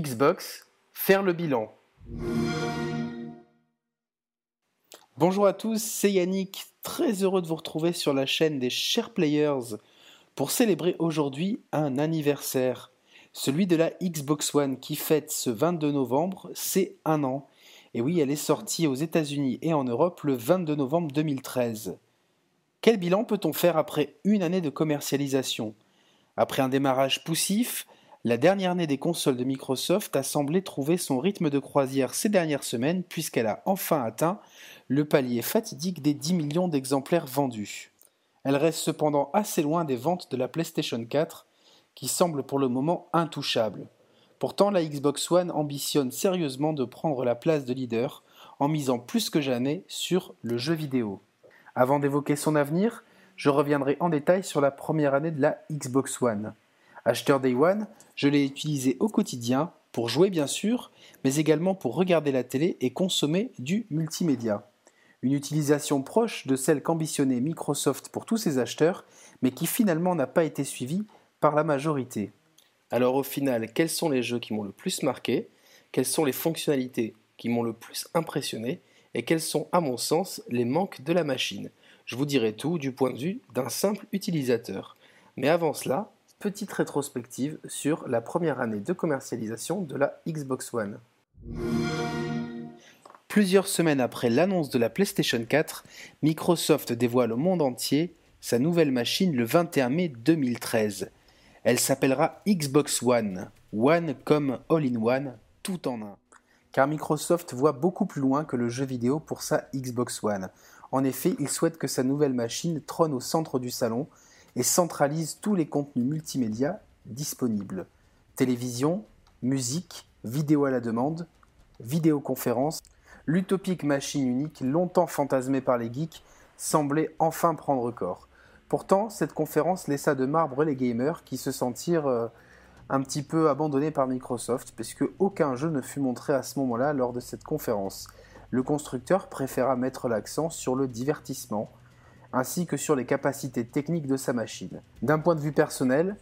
Xbox, faire le bilan. Bonjour à tous, c'est Yannick, très heureux de vous retrouver sur la chaîne des Share Players pour célébrer aujourd'hui un anniversaire, celui de la Xbox One qui fête ce 22 novembre, c'est un an. Et oui, elle est sortie aux États-Unis et en Europe le 22 novembre 2013. Quel bilan peut-on faire après une année de commercialisation? Après un démarrage poussif, la dernière année des consoles de Microsoft a semblé trouver son rythme de croisière ces dernières semaines puisqu'elle a enfin atteint le palier fatidique des 10 millions d'exemplaires vendus. Elle reste cependant assez loin des ventes de la PlayStation 4 qui semble pour le moment intouchable. Pourtant, la Xbox One ambitionne sérieusement de prendre la place de leader en misant plus que jamais sur le jeu vidéo. Avant d'évoquer son avenir, je reviendrai en détail sur la première année de la Xbox One. Acheteur Day One, je l'ai utilisé au quotidien pour jouer bien sûr, mais également pour regarder la télé et consommer du multimédia. Une utilisation proche de celle qu'ambitionnait Microsoft pour tous ses acheteurs, mais qui finalement n'a pas été suivie par la majorité. Alors au final, quels sont les jeux qui m'ont le plus marqué? Quelles sont les fonctionnalités qui m'ont le plus impressionné? Et quels sont, à mon sens, les manques de la machine? Je vous dirai tout du point de vue d'un simple utilisateur. Mais avant cela, petite rétrospective sur la première année de commercialisation de la Xbox One. Plusieurs semaines après l'annonce de la PlayStation 4, Microsoft dévoile au monde entier sa nouvelle machine le 21 mai 2013. Elle s'appellera Xbox One, One comme All-in-One, tout en un car Microsoft voit beaucoup plus loin que le jeu vidéo pour sa Xbox One. En effet, il souhaite que sa nouvelle machine trône au centre du salon et centralise tous les contenus multimédia disponibles. Télévision, musique, vidéo à la demande, vidéoconférence, l'utopique machine unique, longtemps fantasmée par les geeks, semblait enfin prendre corps. Pourtant, cette conférence laissa de marbre les gamers qui se sentirent euh, un petit peu abandonné par Microsoft, puisque aucun jeu ne fut montré à ce moment-là lors de cette conférence. Le constructeur préféra mettre l'accent sur le divertissement, ainsi que sur les capacités techniques de sa machine. D'un point de vue personnel,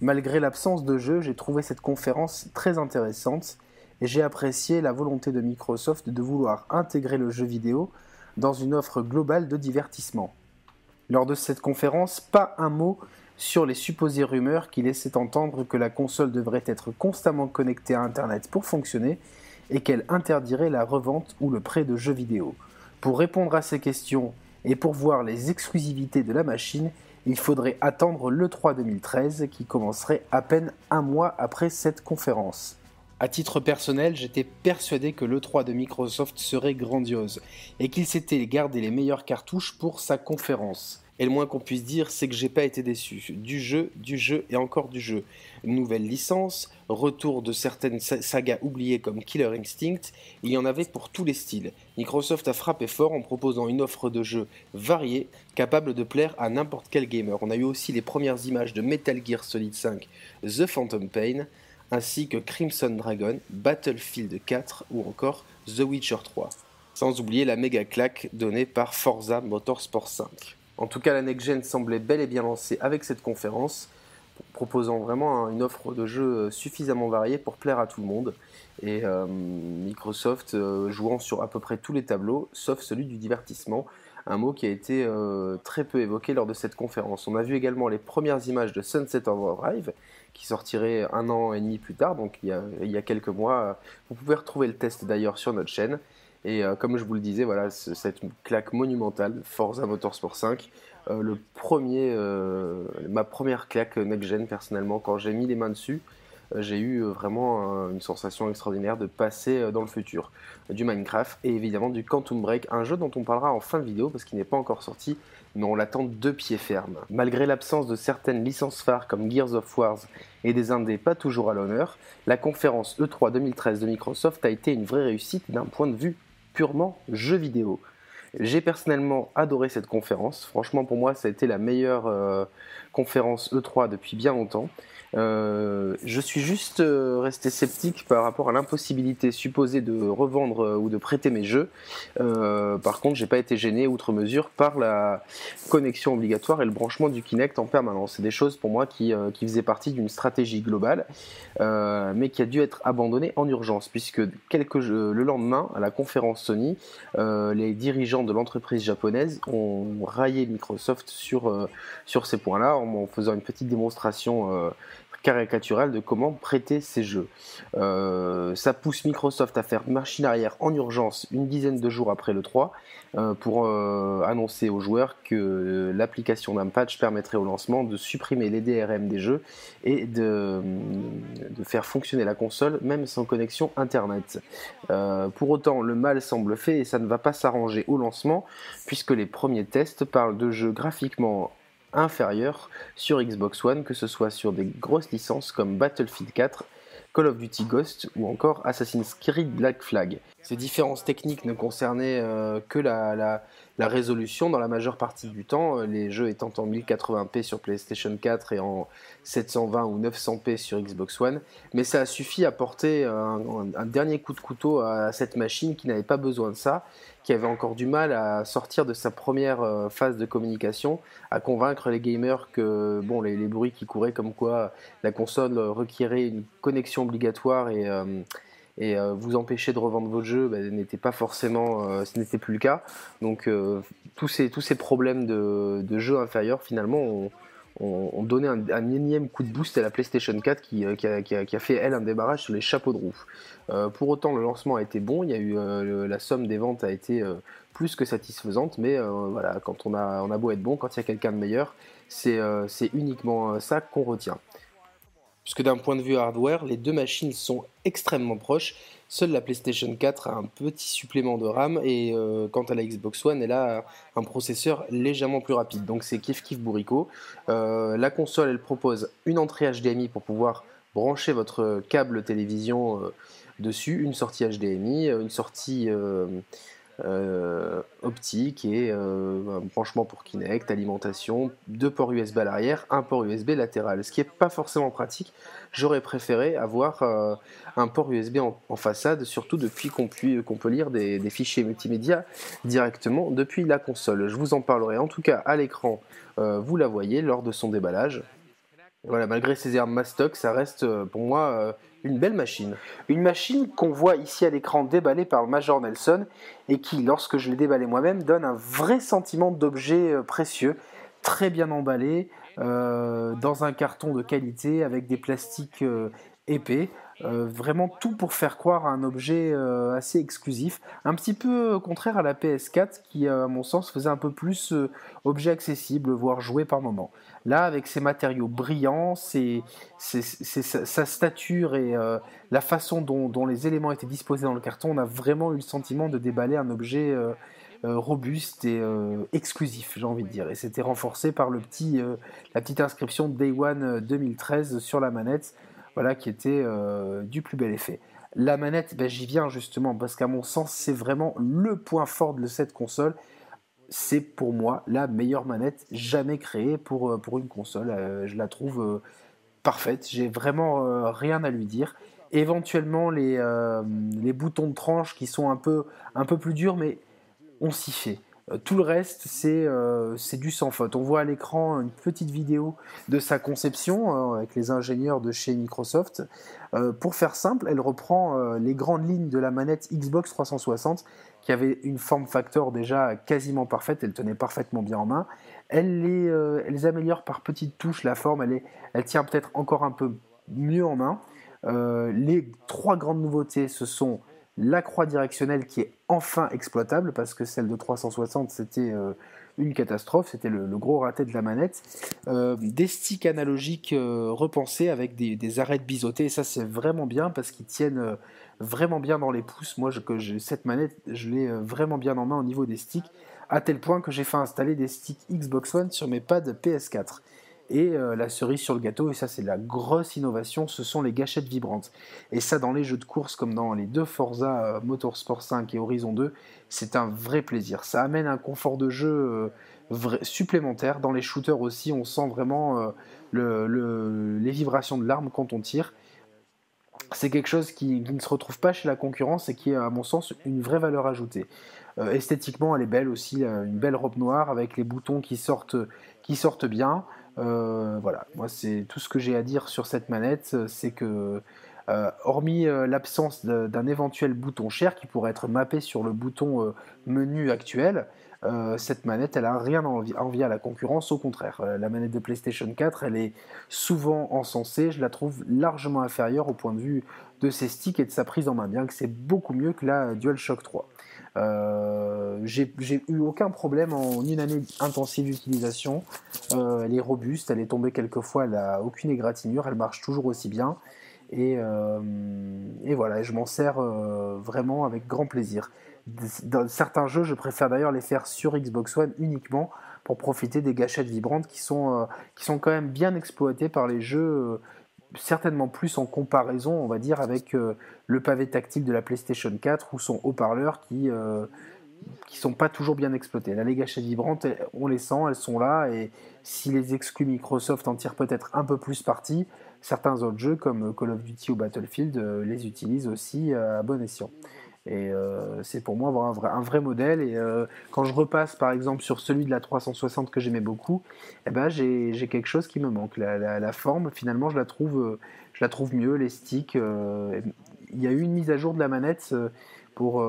malgré l'absence de jeu, j'ai trouvé cette conférence très intéressante et j'ai apprécié la volonté de Microsoft de vouloir intégrer le jeu vidéo dans une offre globale de divertissement. Lors de cette conférence, pas un mot sur les supposées rumeurs qui laissaient entendre que la console devrait être constamment connectée à Internet pour fonctionner et qu'elle interdirait la revente ou le prêt de jeux vidéo. Pour répondre à ces questions et pour voir les exclusivités de la machine, il faudrait attendre le 3 2013 qui commencerait à peine un mois après cette conférence. À titre personnel, j'étais persuadé que l'E3 de Microsoft serait grandiose et qu'il s'était gardé les meilleures cartouches pour sa conférence. Et le moins qu'on puisse dire, c'est que j'ai pas été déçu. Du jeu, du jeu et encore du jeu. Nouvelle licence, retour de certaines sagas oubliées comme Killer Instinct, il y en avait pour tous les styles. Microsoft a frappé fort en proposant une offre de jeux variée, capable de plaire à n'importe quel gamer. On a eu aussi les premières images de Metal Gear Solid 5, The Phantom Pain, ainsi que Crimson Dragon, Battlefield 4 ou encore The Witcher 3. Sans oublier la méga claque donnée par Forza Motorsport 5. En tout cas, la Next Gen semblait bel et bien lancée avec cette conférence, proposant vraiment une offre de jeux suffisamment variée pour plaire à tout le monde. Et euh, Microsoft euh, jouant sur à peu près tous les tableaux, sauf celui du divertissement, un mot qui a été euh, très peu évoqué lors de cette conférence. On a vu également les premières images de Sunset Overdrive, qui sortirait un an et demi plus tard, donc il y a quelques mois. Vous pouvez retrouver le test d'ailleurs sur notre chaîne. Et euh, comme je vous le disais, voilà, c'est une claque monumentale, Forza Motorsport 5. Euh, le premier, euh, ma première claque next-gen personnellement, quand j'ai mis les mains dessus, j'ai eu vraiment une sensation extraordinaire de passer dans le futur. Du Minecraft et évidemment du Quantum Break, un jeu dont on parlera en fin de vidéo parce qu'il n'est pas encore sorti, mais on l'attend de pied ferme. Malgré l'absence de certaines licences phares comme Gears of War et des indés pas toujours à l'honneur, la conférence E3 2013 de Microsoft a été une vraie réussite d'un point de vue purement jeu vidéo. J'ai personnellement adoré cette conférence. Franchement, pour moi, ça a été la meilleure conférence E3 depuis bien longtemps. Euh, je suis juste euh, resté sceptique par rapport à l'impossibilité supposée de revendre euh, ou de prêter mes jeux. par contre, j'ai pas été gêné outre mesure par la connexion obligatoire et le branchement du Kinect en permanence. C'est des choses pour moi qui, qui faisaient partie d'une stratégie globale, mais qui a dû être abandonnée en urgence, puisque quelques le lendemain, à la conférence Sony, les dirigeants de l'entreprise japonaise ont raillé Microsoft sur, sur ces points-là en faisant une petite démonstration caricatural de comment prêter ces jeux. Euh, ça pousse Microsoft à faire machine arrière en urgence une dizaine de jours après le 3 euh, pour euh, annoncer aux joueurs que l'application d'un patch permettrait au lancement de supprimer les DRM des jeux et de, de faire fonctionner la console même sans connexion Internet. pour autant, le mal semble fait et ça ne va pas s'arranger au lancement puisque les premiers tests parlent de jeux graphiquement inférieur sur Xbox One, que ce soit sur des grosses licences comme Battlefield 4, Call of Duty Ghost ou encore Assassin's Creed Black Flag. Ces différences techniques ne concernaient euh, que la, résolution dans la majeure partie du temps, euh, les jeux étant en 1080p sur PlayStation 4 et en 720 ou 900p sur Xbox One, mais ça a suffi à porter un, dernier coup de couteau à cette machine qui n'avait pas besoin de ça qui avait encore du mal à sortir de sa première euh, phase de communication, à convaincre les gamers que bon, les, bruits qui couraient comme quoi la console requérait une connexion obligatoire et, et euh, vous empêcher de revendre votre jeu ben, n'était pas forcément, ce n'était plus le cas. Donc tous, ces, tous ces problèmes de, de jeux inférieurs finalement ont, on, donnait un, énième coup de boost à la PlayStation 4 euh, qui, a, fait, elle, un débarrage sur les chapeaux de roue. Euh, pour autant, le lancement a été bon, il y a eu, euh, la somme des ventes a été plus que satisfaisante, mais voilà, quand on a, on a beau être bon, quand il y a quelqu'un de meilleur, c'est uniquement ça qu'on retient puisque d'un point de vue hardware, les deux machines sont extrêmement proches. Seule la PlayStation 4 a un petit supplément de RAM et euh, quant à la Xbox One, elle a un processeur légèrement plus rapide. Donc c'est kiff kiff bourrico. Euh, la console, elle propose une entrée HDMI pour pouvoir brancher votre câble télévision euh, dessus, une sortie HDMI, une sortie euh, optique et euh, branchement pour Kinect, alimentation, deux ports USB à l'arrière, un port USB latéral. Ce qui n'est pas forcément pratique. J'aurais préféré avoir euh, un port USB en, façade, surtout depuis qu'on peut lire des, fichiers multimédia directement depuis la console. Je vous en parlerai en tout cas à l'écran, vous la voyez lors de son déballage. Voilà, malgré ses armes mastoc, ça reste pour moi une belle machine. Une machine qu'on voit ici à l'écran déballée par le Major Nelson et qui, lorsque je l'ai déballé moi-même, donne un vrai sentiment d'objet euh, précieux, très bien emballé, euh, dans un carton de qualité avec des plastiques euh, épais. Vraiment tout pour faire croire à un objet assez exclusif, un petit peu contraire à la PS4 qui, à mon sens, faisait un peu plus objet accessible, voire joué par moment. Là, avec ses matériaux brillants, sa, stature et euh, la façon dont, les éléments étaient disposés dans le carton, on a vraiment eu le sentiment de déballer un objet euh, euh, robuste et exclusif, j'ai envie de dire. Et c'était renforcé par le petit, la petite inscription Day One 2013 sur la manette, voilà, qui était du plus bel effet. La manette, ben, j'y viens justement, parce qu'à mon sens, c'est vraiment le point fort de cette console c'est pour moi la meilleure manette jamais créée pour, euh, une console. Euh, je la trouve euh, parfaite, j'ai vraiment rien à lui dire. Éventuellement les, les, boutons de tranche qui sont un peu, un peu plus durs, mais on s'y fait. Tout le reste, c'est c'est du sans faute. On voit à l'écran une petite vidéo de sa conception avec les ingénieurs de chez Microsoft. pour faire simple, elle reprend les grandes lignes de la manette Xbox 360 qui avait une forme factor déjà quasiment parfaite, elle tenait parfaitement bien en main. Elle les, euh, elle améliore par petites touches la forme, elle, est, elle tient peut-être encore un peu mieux en main. Euh, les trois grandes nouveautés, ce sont la croix directionnelle qui est enfin exploitable, parce que celle de 360, c'était euh, une catastrophe, c'était le, gros raté de la manette. des sticks analogiques repensés avec des, arêtes biseautées, ça c'est vraiment bien parce qu'ils tiennent vraiment bien dans les pouces. Moi, je, cette manette, je l'ai euh, vraiment bien en main au niveau des sticks, à tel point que j'ai fait installer des sticks Xbox One sur mes pads PS4. Et la cerise sur le gâteau, et ça c'est la grosse innovation, ce sont les gâchettes vibrantes. Et ça dans les jeux de course comme dans les deux Forza Motorsport 5 et Horizon 2, c'est un vrai plaisir. Ça amène un confort de jeu supplémentaire. Dans les shooters aussi, on sent vraiment les vibrations de l'arme quand on tire c'est quelque chose qui, ne se retrouve pas chez la concurrence et qui est, à mon sens, une vraie valeur ajoutée. Euh, esthétiquement, elle est belle aussi, une belle robe noire avec les boutons qui sortent bien. Euh, voilà, moi, c'est tout ce que j'ai à dire sur cette manette, c'est que, euh, hormis l'absence d'un éventuel bouton cher qui pourrait être mappé sur le bouton menu actuel, euh, cette manette, elle a rien à envier à la concurrence, au contraire. Euh, la manette de PlayStation 4, elle est souvent encensée, je la trouve largement inférieure au point de vue de ses sticks et de sa prise en main, bien que c'est beaucoup mieux que la DualShock 3. Euh, j'ai eu aucun problème en une année intensive d'utilisation. Euh, elle est robuste, elle est tombée quelques fois, elle n'a aucune égratignure, elle marche toujours aussi bien. Et, et voilà, je m'en sers vraiment avec grand plaisir. Dans certains jeux, je préfère d'ailleurs les faire sur Xbox One uniquement pour profiter des gâchettes vibrantes qui sont, euh, qui sont quand même bien exploitées par les jeux, euh, certainement plus en comparaison, on va dire, avec euh, le pavé tactile de la PlayStation 4 ou son haut-parleur qui qui sont pas toujours bien exploités. Là, les gâchettes vibrantes, on les sent, elles sont là, et si les exclus Microsoft en tirent peut-être un peu plus parti, certains autres jeux comme Call of Duty ou Battlefield les utilisent aussi à bon escient. Et euh, c'est pour moi avoir un vrai, modèle. Et euh, quand je repasse par exemple sur celui de la 360 que j'aimais beaucoup, eh ben, j'ai quelque chose qui me manque. La, forme, finalement, je la trouve, je la trouve mieux. Les sticks, euh, il y a eu une mise à jour de la manette pour,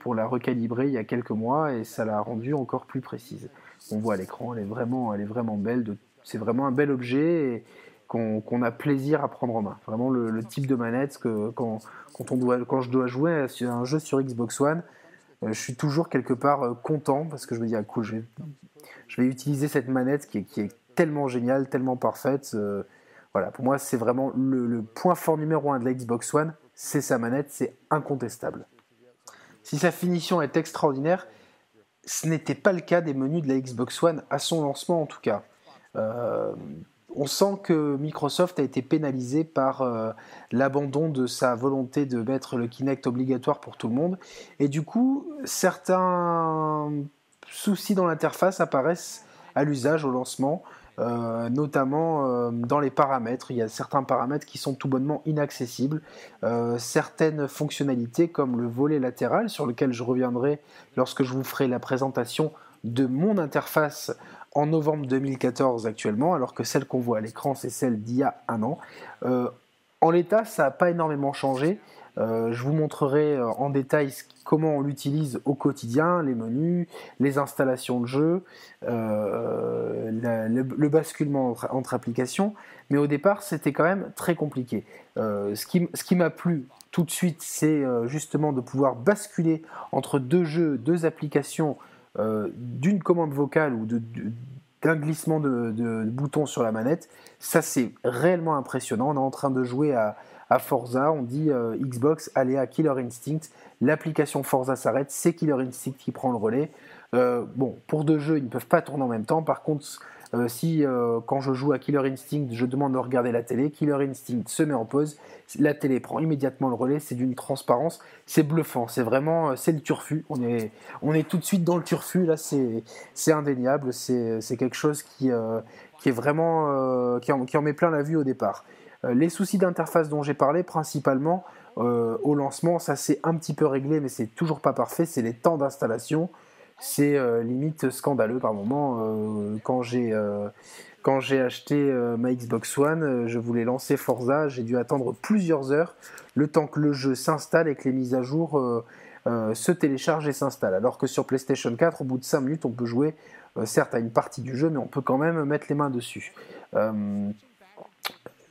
pour la recalibrer il y a quelques mois et ça l'a rendue encore plus précise. On voit à l'écran, elle, est vraiment, elle est vraiment belle. C'est vraiment un bel objet. Et, qu'on a plaisir à prendre en main. Vraiment le, type de manette que quand, quand, on doit, quand je dois jouer à un jeu sur Xbox One, euh, je suis toujours quelque part euh, content parce que je me dis ah cool, je vais, je vais utiliser cette manette qui est, qui est tellement géniale, tellement parfaite. Euh, voilà, pour moi c'est vraiment le, point fort numéro un de la Xbox One, c'est sa manette, c'est incontestable. Si sa finition est extraordinaire, ce n'était pas le cas des menus de la Xbox One à son lancement en tout cas. On sent que Microsoft a été pénalisé par euh, l'abandon de sa volonté de mettre le Kinect obligatoire pour tout le monde. Et du coup, certains soucis dans l'interface apparaissent à l'usage au lancement, euh, notamment euh, dans les paramètres. Il y a certains paramètres qui sont tout bonnement inaccessibles. certaines fonctionnalités comme le volet latéral, sur lequel je reviendrai lorsque je vous ferai la présentation de mon interface en novembre 2014 actuellement, alors que celle qu'on voit à l'écran, c'est celle d'il y a un an. Euh, en l'état, ça n'a pas énormément changé. Euh, je vous montrerai euh, en détail comment on l'utilise au quotidien, les menus, les installations de jeu, le, basculement entre, applications. Mais au départ, c'était quand même très compliqué. ce qui, ce qui m'a plu tout de suite, c'est justement de pouvoir basculer entre deux jeux, deux applications euh, d'une commande vocale ou d'un glissement de, de, bouton sur la manette. Ça, c'est réellement impressionnant. On est en train de jouer à, Forza, on dit euh, Xbox, allez à Killer Instinct. L'application Forza s'arrête, c'est Killer Instinct qui prend le relais. Euh, bon, pour deux jeux, ils ne peuvent pas tourner en même temps. Par contre, euh, si euh, quand je joue à Killer Instinct, je demande de regarder la télé, Killer Instinct se met en pause, la télé prend immédiatement le relais, c'est d'une transparence, c'est bluffant, c'est vraiment, euh, c'est le turfu, on est, on est tout de suite dans le turfu, là c'est indéniable, c'est quelque chose qui, qui est vraiment, qui en, qui, en, met plein la vue au départ. les soucis d'interface dont j'ai parlé, principalement, au lancement, ça s'est un petit peu réglé, mais c'est toujours pas parfait, c'est les temps d'installation c'est euh, limite scandaleux par moment. Euh, quand j'ai euh, quand j'ai acheté ma Xbox One, je voulais lancer Forza, j'ai dû attendre plusieurs heures le temps que le jeu s'installe et que les mises à jour se téléchargent et s'installent. Alors que sur PlayStation 4, au bout de 5 minutes, on peut jouer certes à une partie du jeu, mais on peut quand même mettre les mains dessus.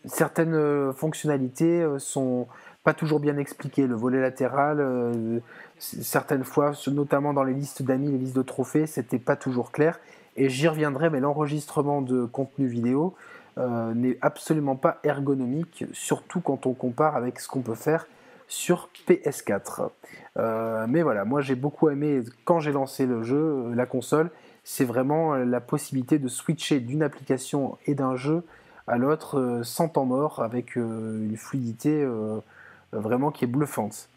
certaines fonctionnalités sont pas toujours bien expliquées. Le volet latéral certaines fois, notamment dans les listes d'amis, les listes de trophées, c'était pas toujours clair. Et j'y reviendrai, mais l'enregistrement de contenu vidéo euh, n'est absolument pas ergonomique, surtout quand on compare avec ce qu'on peut faire sur PS4. Euh, mais voilà, moi j'ai beaucoup aimé quand j'ai lancé le jeu, la console, c'est vraiment la possibilité de switcher d'une application et d'un jeu à l'autre sans temps mort, avec une fluidité vraiment qui est bluffante.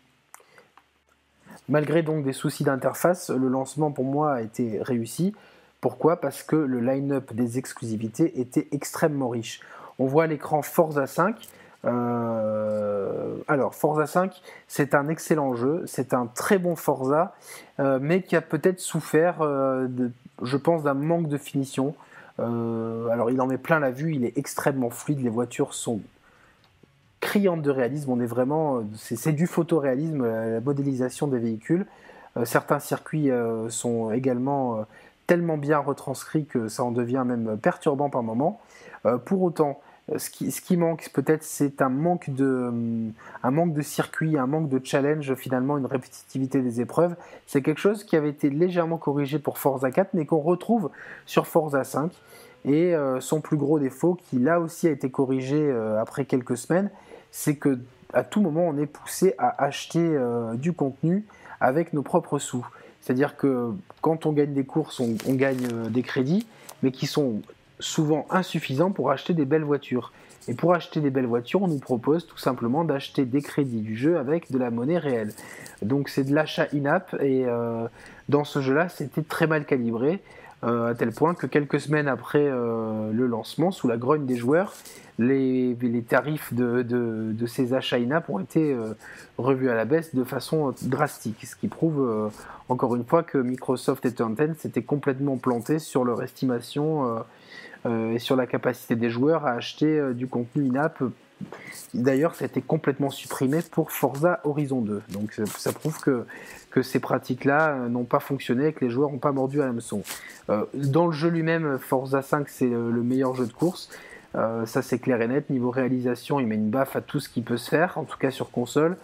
Malgré donc des soucis d'interface, le lancement pour moi a été réussi. Pourquoi? Parce que le line-up des exclusivités était extrêmement riche. On voit l'écran Forza 5. Euh, alors, Forza 5, c'est un excellent jeu, c'est un très bon Forza, euh, mais qui a peut-être souffert, euh, je pense, d'un manque de finition. alors, il en met plein la vue, il est extrêmement fluide, les voitures sont criantes de réalisme. On est vraiment, c'est du photoréalisme, la modélisation des véhicules. certains circuits sont également tellement bien retranscrits que ça en devient même perturbant par moment. pour autant, ce qui, manque peut-être, c'est un manque de, un manque de circuit, un manque de challenge, finalement, une répétitivité des épreuves. C'est quelque chose qui avait été légèrement corrigé pour Forza 4, mais qu'on retrouve sur Forza 5. Et euh, son plus gros défaut, qui là aussi a été corrigé euh, après quelques semaines, c'est que à tout moment, on est poussé à acheter euh, du contenu avec nos propres sous. C'est-à-dire que quand on gagne des courses, on, gagne des crédits, mais qui sont souvent insuffisant pour acheter des belles voitures. Et pour acheter des belles voitures, on nous propose tout simplement d'acheter des crédits du jeu avec de la monnaie réelle. Donc c'est de l'achat in-app et euh, dans ce jeu-là, c'était très mal calibré. Euh, à tel point que quelques semaines après euh, le lancement, sous la grogne des joueurs, les, tarifs de, ces achats in-app ont été revus à la baisse de façon drastique, ce qui prouve encore une fois que Microsoft et Turn s'étaient complètement plantés sur leur estimation euh, et sur la capacité des joueurs à acheter euh, du contenu in-app. D'ailleurs, ça a été complètement supprimé pour Forza Horizon 2. Donc ça prouve que, que ces pratiques-là euh, n'ont pas fonctionné et que les joueurs n'ont pas mordu à l'hameçon. dans le jeu lui-même, Forza 5, c'est le meilleur jeu de course. Ça c'est clair et net. Niveau réalisation, il met une baffe à tout ce qui peut se faire, en tout cas sur console.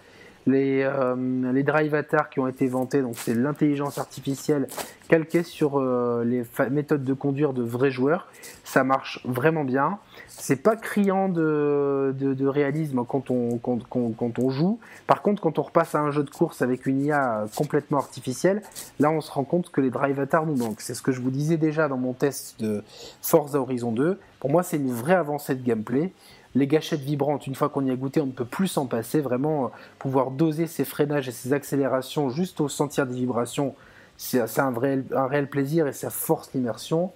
Les, euh, les drive avatars qui ont été vantés, donc c'est l'intelligence artificielle calquée sur euh, les méthodes de conduire de vrais joueurs. Ça marche vraiment bien. C'est pas criant de, de, réalisme quand on, quand, quand, on joue. Par contre, quand on repasse à un jeu de course avec une IA complètement artificielle, là on se rend compte que les drive avatars nous manquent. C'est ce que je vous disais déjà dans mon test de Forza Horizon 2. Pour moi, c'est une vraie avancée de gameplay les gâchettes vibrantes, une fois qu'on y a goûté, on ne peut plus s'en passer. Vraiment, euh, pouvoir doser ses freinages et ses accélérations juste au sentir des vibrations, c'est un, un réel plaisir et ça force l'immersion.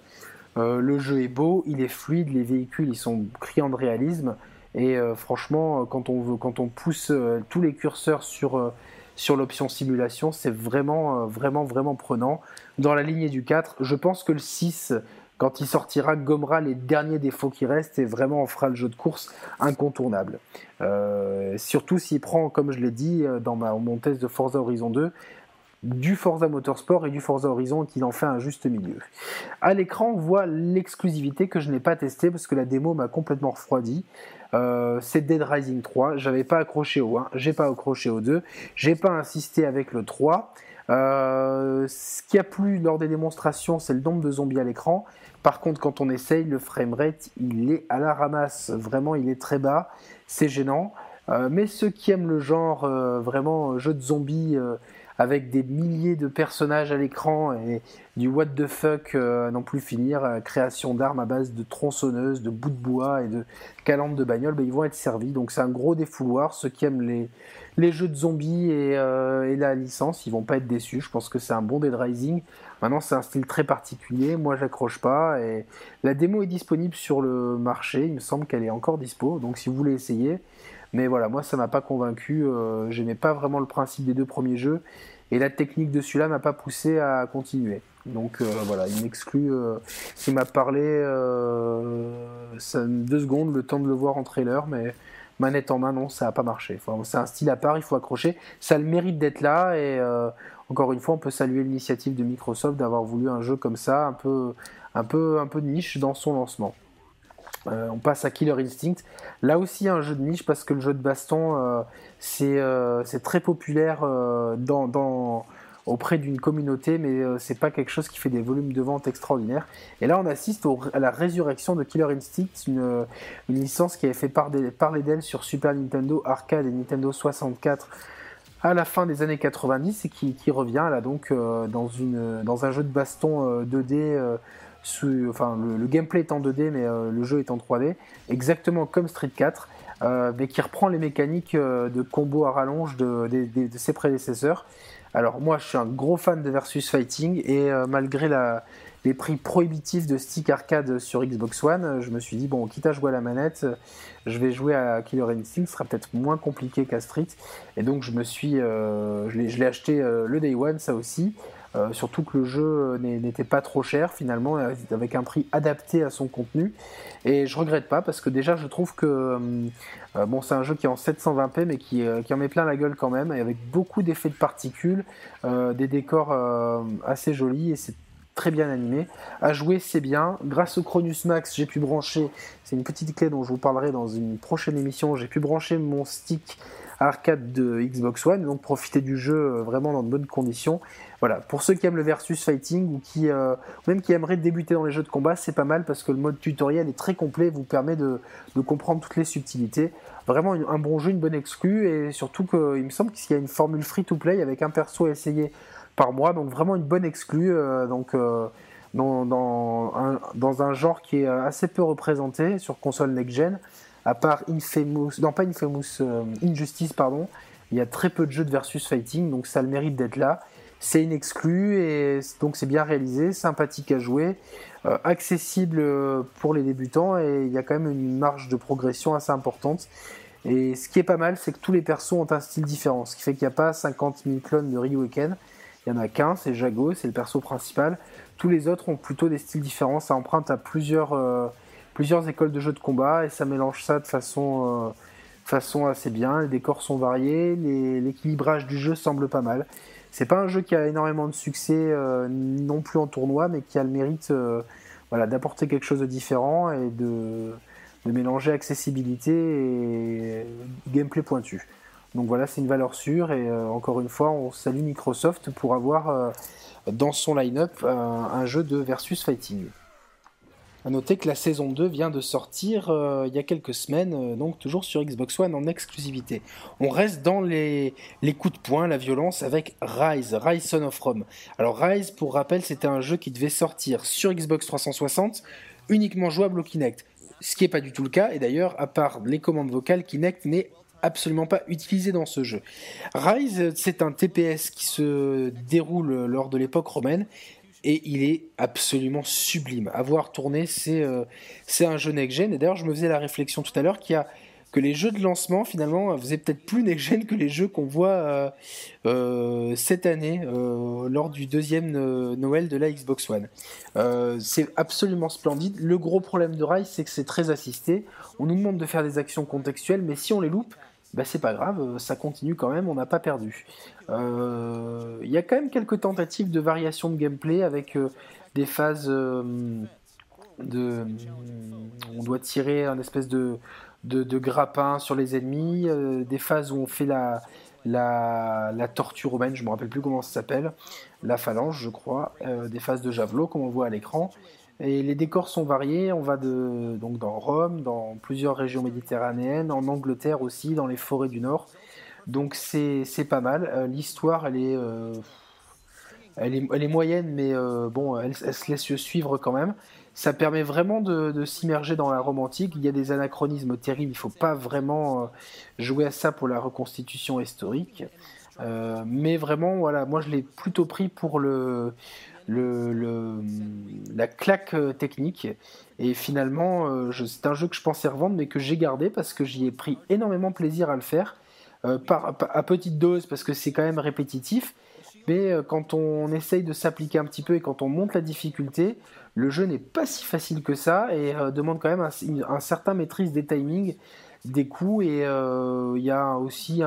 Euh, le jeu est beau, il est fluide, les véhicules ils sont criants de réalisme. Et euh, franchement, quand on, veut, quand on pousse tous les curseurs sur, sur l'option simulation, c'est vraiment, vraiment, vraiment prenant. Dans la lignée du 4, je pense que le 6 quand il sortira, gommera les derniers défauts qui restent et vraiment en fera le jeu de course incontournable. Euh, surtout s'il prend, comme je l'ai dit euh, dans mon test de Forza Horizon 2, du Forza Motorsport et du Forza Horizon qu'il en fait un juste milieu. À l'écran, on voit l'exclusivité que je n'ai pas testée parce que la démo m'a complètement refroidi. Euh, c'est Dead Rising 3. J'avais pas accroché au 1, j'ai pas accroché au 2, j'ai pas insisté avec le 3. ce qui a plu lors des démonstrations, c'est le nombre de zombies à l'écran. Par contre, quand on essaye, le framerate, il est à la ramasse. Vraiment, il est très bas. C'est gênant. Euh, mais ceux qui aiment le genre euh, vraiment jeu de zombies euh, avec des milliers de personnages à l'écran et du what the fuck à n'en plus finir, création d'armes à base de tronçonneuses, de bouts de bois et de calandres de bagnole, ben, ils vont être servis. Donc c'est un gros défouloir. Ceux qui aiment les, jeux de zombies et, et, la licence, ils vont pas être déçus. Je pense que c'est un bon Dead Rising Maintenant, c'est un style très particulier. Moi, j'accroche pas. La démo est disponible sur le marché. Il me semble qu'elle est encore dispo. Donc, si vous voulez essayer. Mais voilà, moi, ça m'a pas convaincu. Euh, J'aimais pas vraiment le principe des deux premiers jeux. Et la technique de celui-là m'a pas poussé à continuer. Donc euh, voilà, il m'exclut. Euh, il m'a parlé euh, deux secondes, le temps de le voir en trailer, mais manette en main, non, ça n'a pas marché. C'est un style à part, il faut accrocher. Ça le mérite d'être là et encore une fois, on peut saluer l'initiative de Microsoft d'avoir voulu un jeu comme ça, un peu, un peu, un peu niche dans son lancement. Euh, on passe à Killer Instinct. Là aussi un jeu de niche parce que le jeu de baston euh, euh, c'est très populaire auprès d'une communauté, mais c'est pas quelque chose qui fait des volumes de vente extraordinaires. Et là on assiste à la résurrection de Killer Instinct, une, une licence qui avait fait parler d'elle sur Super Nintendo, Arcade et Nintendo 64 à la fin des années 90 et qui, revient là donc dans, une, dans un jeu de baston 2D. Enfin, le, gameplay est en 2D, mais le jeu est en 3D, exactement comme Street 4, mais qui reprend les mécaniques de combo à rallonge de, ses prédécesseurs. Alors moi, je suis un gros fan de Versus Fighting et malgré les prix prohibitifs de stick arcade sur Xbox One, je me suis dit, bon, quitte à jouer à la manette, je vais jouer à Killer Instinct, ce sera peut-être moins compliqué qu'à Street. Et donc, je me suis, euh, je l'ai acheté euh, le Day One, ça aussi. Euh, surtout que le jeu n'était pas trop cher finalement, avec un prix adapté à son contenu. Et je regrette pas parce que déjà je trouve que bon c'est un jeu qui est en 720p mais qui, qui, en met plein la gueule quand même, avec beaucoup d'effets de particules, des décors assez jolis et c'est très bien animé. À jouer, c'est bien. Grâce au Cronus Max, j'ai pu brancher, c'est une petite clé dont je vous parlerai dans une prochaine émission, j'ai pu brancher mon stick arcade de Xbox One, donc profiter du jeu euh, vraiment dans de bonnes conditions. Voilà, pour ceux qui aiment le versus fighting ou qui euh, même qui aimeraient débuter dans les jeux de combat, c'est pas mal parce que le mode tutoriel est très complet, vous permet de, comprendre toutes les subtilités. Vraiment un bon jeu, une bonne exclue et surtout qu'il me semble qu'il y a une formule free to play avec un perso à essayer par mois, donc vraiment une bonne exclue. Euh, donc dans, un, genre qui est assez peu représenté sur console next-gen, à part Infamous, non pas Infamous, euh, Injustice, pardon, il y a très peu de jeux de versus fighting, donc ça a le mérite d'être là. C'est une exclue et donc c'est bien réalisé, sympathique à jouer, accessible pour les débutants et il y a quand même une marge de progression assez importante. Et ce qui est pas mal, c'est que tous les persos ont un style différent, ce qui fait qu'il n'y a pas 50 000 clones de Ryuken. Il y en a qu'un, c'est Jago, c'est le perso principal. Tous les autres ont plutôt des styles différents. Ça emprunte à plusieurs, euh, écoles de jeux de combat et ça mélange ça de façon, euh, assez bien. Les décors sont variés, l'équilibrage du jeu semble pas mal. C'est pas un jeu qui a énormément de succès euh, non plus en tournoi, mais qui a le mérite d'apporter quelque chose de différent et de, de mélanger accessibilité et gameplay pointu. Donc voilà, c'est une valeur sûre et euh, encore une fois, on salue Microsoft pour avoir euh, dans son line-up euh, un jeu de versus fighting. A noter que la saison 2 vient de sortir il y a quelques semaines, donc toujours sur Xbox One en exclusivité. On reste dans les, les, coups de poing, la violence avec Rise, Rise Son of Rome. Alors Rise, pour rappel, c'était un jeu qui devait sortir sur Xbox 360, uniquement jouable au Kinect. Ce qui n'est pas du tout le cas, et d'ailleurs, à part les commandes vocales, Kinect n'est absolument pas utilisé dans ce jeu. Rise, c'est un TPS qui se déroule lors de l'époque romaine et il est absolument sublime. À voir tourner, c'est euh, un jeu next-gen. Et d'ailleurs, je me faisais la réflexion tout à l'heure qu'il y a que les jeux de lancement finalement faisaient peut-être plus next-gen que les jeux qu'on voit euh, euh, cette année lors du deuxième Noël de la Xbox One. c'est absolument splendide. Le gros problème de Rise, c'est que c'est très assisté. On nous demande de faire des actions contextuelles, mais si on les loupe, bah, c'est pas grave, euh, ça continue quand même, on n'a pas perdu. Euh, il y a quand même quelques tentatives de variation de gameplay avec euh, des phases de. On doit tirer un espèce de, de, grappin sur les ennemis, des phases où on fait la, la, la tortue romaine, je me rappelle plus comment ça s'appelle, la phalange, je crois, des phases de javelot, comme on voit à l'écran. Et les décors sont variés. On va de, donc dans Rome, dans plusieurs régions méditerranéennes, en Angleterre aussi, dans les forêts du Nord. Donc c'est pas mal. Euh, l'histoire, elle est, euh, elle, est, elle est moyenne, mais euh, bon, elle, se laisse suivre quand même. Ça permet vraiment de, de s'immerger dans la Rome antique. Il y a des anachronismes terribles. Il ne faut pas vraiment jouer à ça pour la reconstitution historique. mais vraiment, voilà, moi je l'ai plutôt pris pour le, la claque euh, technique. Et finalement, euh, c'est un jeu que je pensais revendre, mais que j'ai gardé parce que j'y ai pris énormément plaisir à le faire, euh, à petite dose, parce que c'est quand même répétitif. Mais quand on essaye de s'appliquer un petit peu et quand on monte la difficulté, le jeu n'est pas si facile que ça et demande quand même un, certain maîtrise des timings des coups et il y a aussi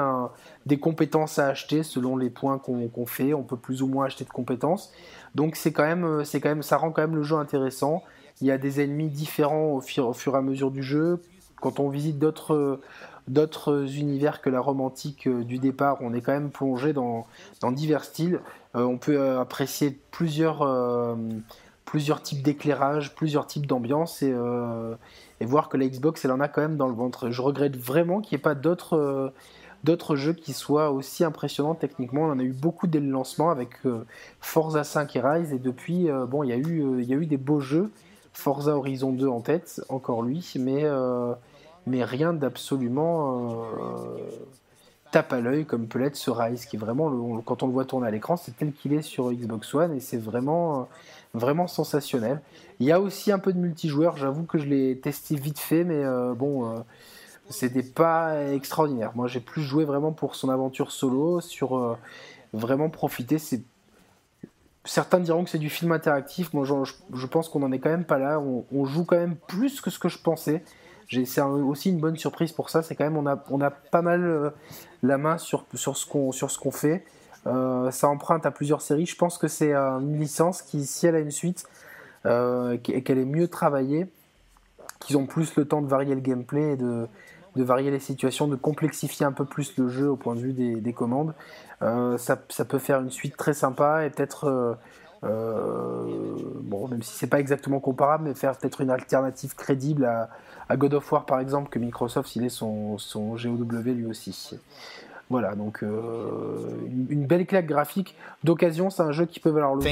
des compétences à acheter selon les points qu'on fait. On peut plus ou moins acheter de compétences. Donc c'est quand même, euh, c'est quand même, ça rend quand même le jeu intéressant. Il y a des ennemis différents au fur, au fur et à mesure du jeu. Quand on visite d'autres d'autres univers que la romantique euh, du départ, on est quand même plongé dans, divers styles. Euh, on peut apprécier plusieurs, plusieurs types d'éclairage, plusieurs types d'ambiance et, et, voir que la Xbox, elle en a quand même dans le ventre. Je regrette vraiment qu'il n'y ait pas d'autres d'autres jeux qui soient aussi impressionnants techniquement. On en a eu beaucoup dès le lancement avec Forza 5 et Rise, et depuis, bon, il y, a eu, il y a eu des beaux jeux. Forza Horizon 2 en tête, encore lui, mais, mais rien d'absolument tape à l'œil comme peut l'être ce Rise, qui est vraiment, quand on le voit tourner à l'écran, c'est tel qu'il est sur Xbox One et c'est vraiment, vraiment sensationnel. Il y a aussi un peu de multijoueur, j'avoue que je l'ai testé vite fait, mais euh, bon, euh, c'était pas extraordinaire. Moi j'ai plus joué vraiment pour son aventure solo, sur euh, vraiment profiter. Certains diront que c'est du film interactif, moi je, pense qu'on n'en est quand même pas là, on joue quand même plus que ce que je pensais c'est aussi une bonne surprise pour ça. C'est quand même on a, on a pas mal euh, la main sur, sur ce qu'on sur ce qu'on fait. Euh, ça emprunte à plusieurs séries. Je pense que c'est une licence qui, si elle a une suite, euh, qu'elle est mieux travaillée, qu'ils ont plus le temps de varier le gameplay et de, varier les situations, de complexifier un peu plus le jeu au point de vue des, des commandes. ça, ça, peut faire une suite très sympa et peut-être bon, même si c'est pas exactement comparable, mais faire peut-être une alternative crédible à, à God of War par exemple que Microsoft il est son, son GOW lui aussi. Voilà, donc euh, une, belle claque graphique d'occasion, c'est un jeu qui peut valoir le coup.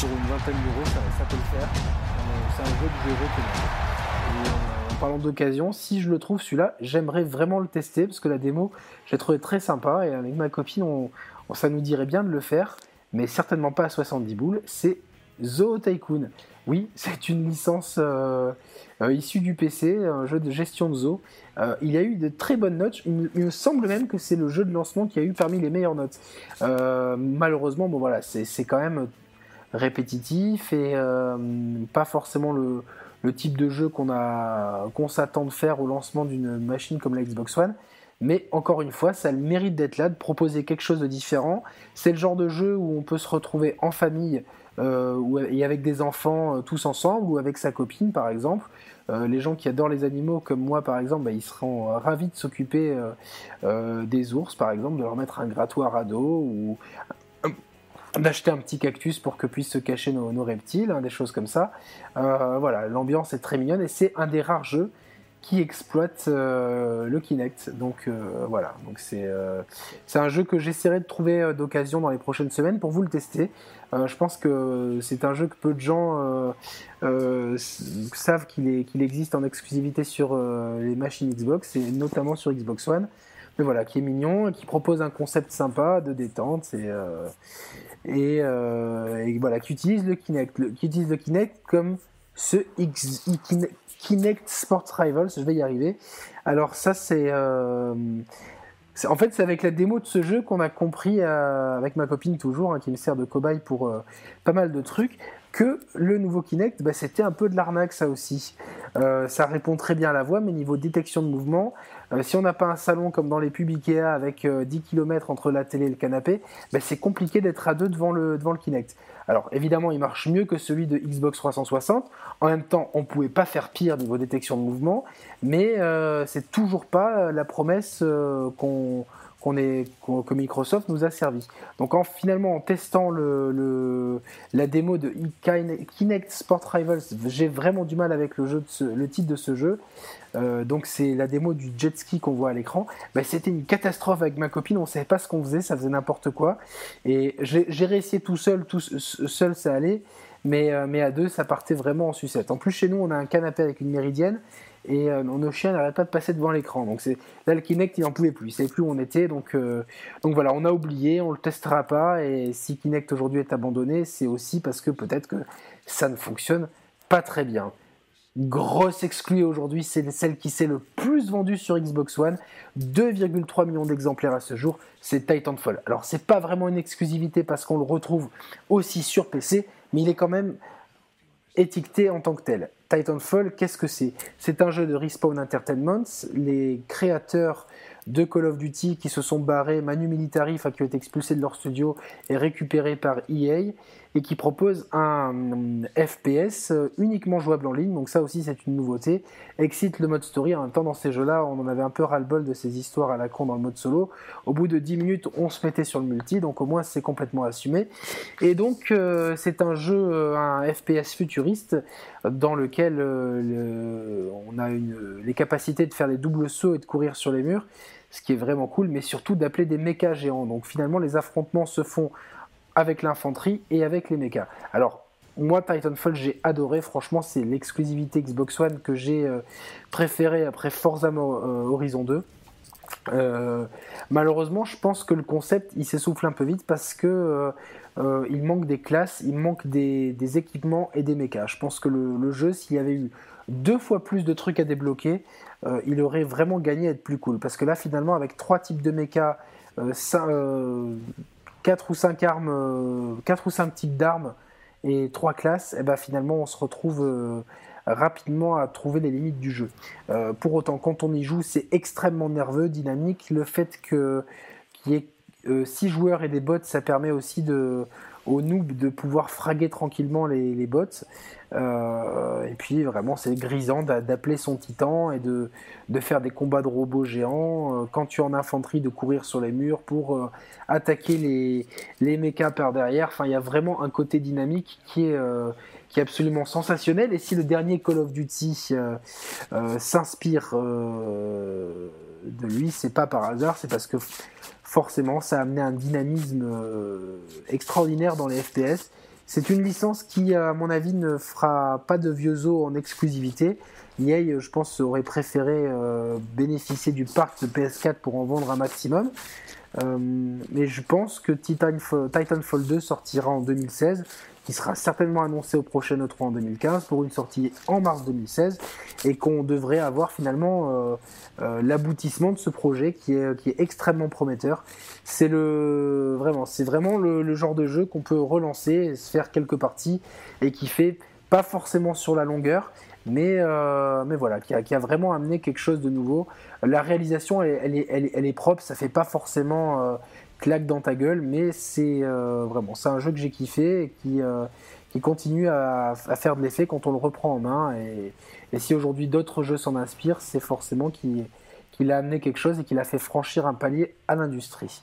Pour une vingtaine d'euros, ça, peut le faire. Euh, c'est un jeu que je recommande. Euh, en parlant d'occasion, si je le trouve celui-là, j'aimerais vraiment le tester parce que la démo, j'ai trouvé très sympa et avec ma copine, on, ça nous dirait bien de le faire, mais certainement pas à 70 boules. C'est Zoo Tycoon. Oui, c'est une licence euh, euh, issue du PC, un jeu de gestion de zoo. Euh, il y a eu de très bonnes notes. Il, me semble même que c'est le jeu de lancement qui a eu parmi les meilleures notes. malheureusement, bon voilà, c'est quand même répétitif et pas forcément le, type de jeu qu'on s'attend de faire au lancement d'une machine comme la Xbox One. Mais encore une fois, ça le mérite d'être là, de proposer quelque chose de différent. C'est le genre de jeu où on peut se retrouver en famille euh, et avec des enfants euh, tous ensemble ou avec sa copine par exemple. Euh, les gens qui adorent les animaux comme moi par exemple, bah, ils seront ravis de s'occuper des ours par exemple, de leur mettre un grattoir à dos ou d'acheter un petit cactus pour que puissent se cacher nos, reptiles, hein, des choses comme ça. voilà, l'ambiance est très mignonne et c'est un des rares jeux qui exploite le Kinect. Donc voilà, donc c'est c'est un jeu que j'essaierai de trouver d'occasion dans les prochaines semaines pour vous le tester. Euh, je pense que c'est un jeu que peu de gens euh, euh, savent qu'il qu'il existe en exclusivité sur les machines Xbox et notamment sur Xbox One. Mais voilà, qui est mignon, qui propose un concept sympa de détente et, et, voilà, qui utilise le Kinect, qui utilise le Kinect comme ce Kinect Sports Rivals, je vais y arriver. Alors ça c'est en fait, c'est avec la démo de ce jeu qu'on a compris, euh, avec ma copine toujours, hein, qui me sert de cobaye pour euh, pas mal de trucs, que le nouveau Kinect, bah, c'était un peu de l'arnaque ça aussi. Euh, ça répond très bien à la voix, mais niveau détection de mouvement, si on n'a pas un salon comme dans les pubs Ikea avec 10 km entre la télé et le canapé, bah, c'est compliqué d'être à deux devant le, devant le Kinect. Alors évidemment, il marche mieux que celui de Xbox 360. En même temps, on ne pouvait pas faire pire niveau détection de mouvement, mais euh, c'est toujours pas la promesse euh, qu'on qu'on est, que Microsoft nous a servi. Donc en, finalement, en testant le, la démo de Kinect Sport Rivals, j'ai vraiment du mal avec le, jeu le titre de ce jeu. Euh, donc c'est la démo du jet ski qu'on voit à l'écran. C'était une catastrophe avec ma copine, on savait pas ce qu'on faisait, ça faisait n'importe quoi. Et j'ai réussi tout seul, tout seul ça allait, mais, euh, mais à deux ça partait vraiment en sucette. En plus chez nous on a un canapé avec une méridienne et euh, nos chiens n'arrêtent pas de passer devant l'écran. Donc c'est là le Kinect il n'en pouvait plus, il savait plus où on était. Donc euh, donc voilà, on a oublié, on le testera pas. Et si Kinect aujourd'hui est abandonné, c'est aussi parce que peut-être que ça ne fonctionne pas très bien. Grosse exclue aujourd'hui, c'est celle qui s'est le plus vendue sur Xbox One, 2,3 millions d'exemplaires à ce jour, c'est Titanfall. Alors c'est pas vraiment une exclusivité parce qu'on le retrouve aussi sur PC, mais il est quand même étiqueté en tant que tel. Titanfall, qu'est-ce que c'est? C'est un jeu de Respawn Entertainment. Les créateurs de Call of Duty qui se sont barrés, Manu Militari, qui ont été expulsés de leur studio et récupérés par EA, et qui propose un FPS euh, uniquement jouable en ligne. Donc ça aussi c'est une nouveauté. Excite le mode story. En même temps dans ces jeux-là, on en avait un peu ras-le-bol de ces histoires à la con dans le mode solo. Au bout de 10 minutes, on se mettait sur le multi, donc au moins c'est complètement assumé. Et donc euh, c'est un jeu, euh, un FPS futuriste dans lequel on a les capacités de faire les doubles sauts et de courir sur les murs ce qui est vraiment cool, mais surtout d'appeler des mechas géants. Donc finalement, les affrontements se font avec l'infanterie et avec les mechas. Alors, moi, Titanfall, j'ai adoré. Franchement, c'est l'exclusivité Xbox One que j'ai euh, préférée après Forza euh, Horizon 2. Euh, malheureusement, je pense que le concept il s'essouffle un peu vite parce que il manque des classes, il manque des, équipements et des mechas. Je pense que le, jeu, s'il y avait eu deux fois plus de trucs à débloquer, il aurait vraiment gagné à être plus cool. Parce que là, finalement, avec trois types de mechas, quatre ou cinq armes, quatre ou types d'armes et trois classes, et eh ben finalement on se retrouve euh, rapidement à trouver les limites du jeu. Euh, pour autant, quand on y joue, c'est extrêmement nerveux, dynamique. Le fait qu'il y ait 6 euh, joueurs et des bots, ça permet aussi de, aux noobs de pouvoir fraguer tranquillement les, les bots. Euh, et puis vraiment, c'est grisant d'appeler son titan et de, de, faire des combats de robots géants. Euh, quand tu es en infanterie, de courir sur les murs pour euh, attaquer les, les mechas par derrière. Enfin, il y a vraiment un côté dynamique qui est, qui est absolument sensationnel. Et si le dernier Call of Duty s'inspire de lui, c'est pas par hasard, c'est parce que forcément, ça a amené un dynamisme extraordinaire dans les FPS c'est une licence qui, à mon avis, ne fera pas de vieux os en exclusivité. EA, je pense, aurait préféré euh, bénéficier du parc de PS4 pour en vendre un maximum. Euh, mais je pense que Titanfall 2 sortira en 2016 qui sera certainement annoncé au prochain E3 en 2015 pour une sortie en mars 2016 et qu'on devrait avoir finalement euh, euh, l'aboutissement de ce projet qui est, qui est extrêmement prometteur. C'est le vraiment, c'est vraiment le, genre de jeu qu'on peut relancer, se faire quelques parties et qui fait pas forcément sur la longueur, mais, euh, mais voilà, qui a, vraiment amené quelque chose de nouveau. La réalisation, elle, est, elle est, propre, ça fait pas forcément claque dans ta gueule, mais c'est euh, vraiment c'est un jeu que j'ai kiffé et qui, euh, continue à, faire de l'effet quand on le reprend en main. Et, si aujourd'hui d'autres jeux s'en inspirent, c'est forcément qu'il a amené quelque chose et qu'il a fait franchir un palier à l'industrie.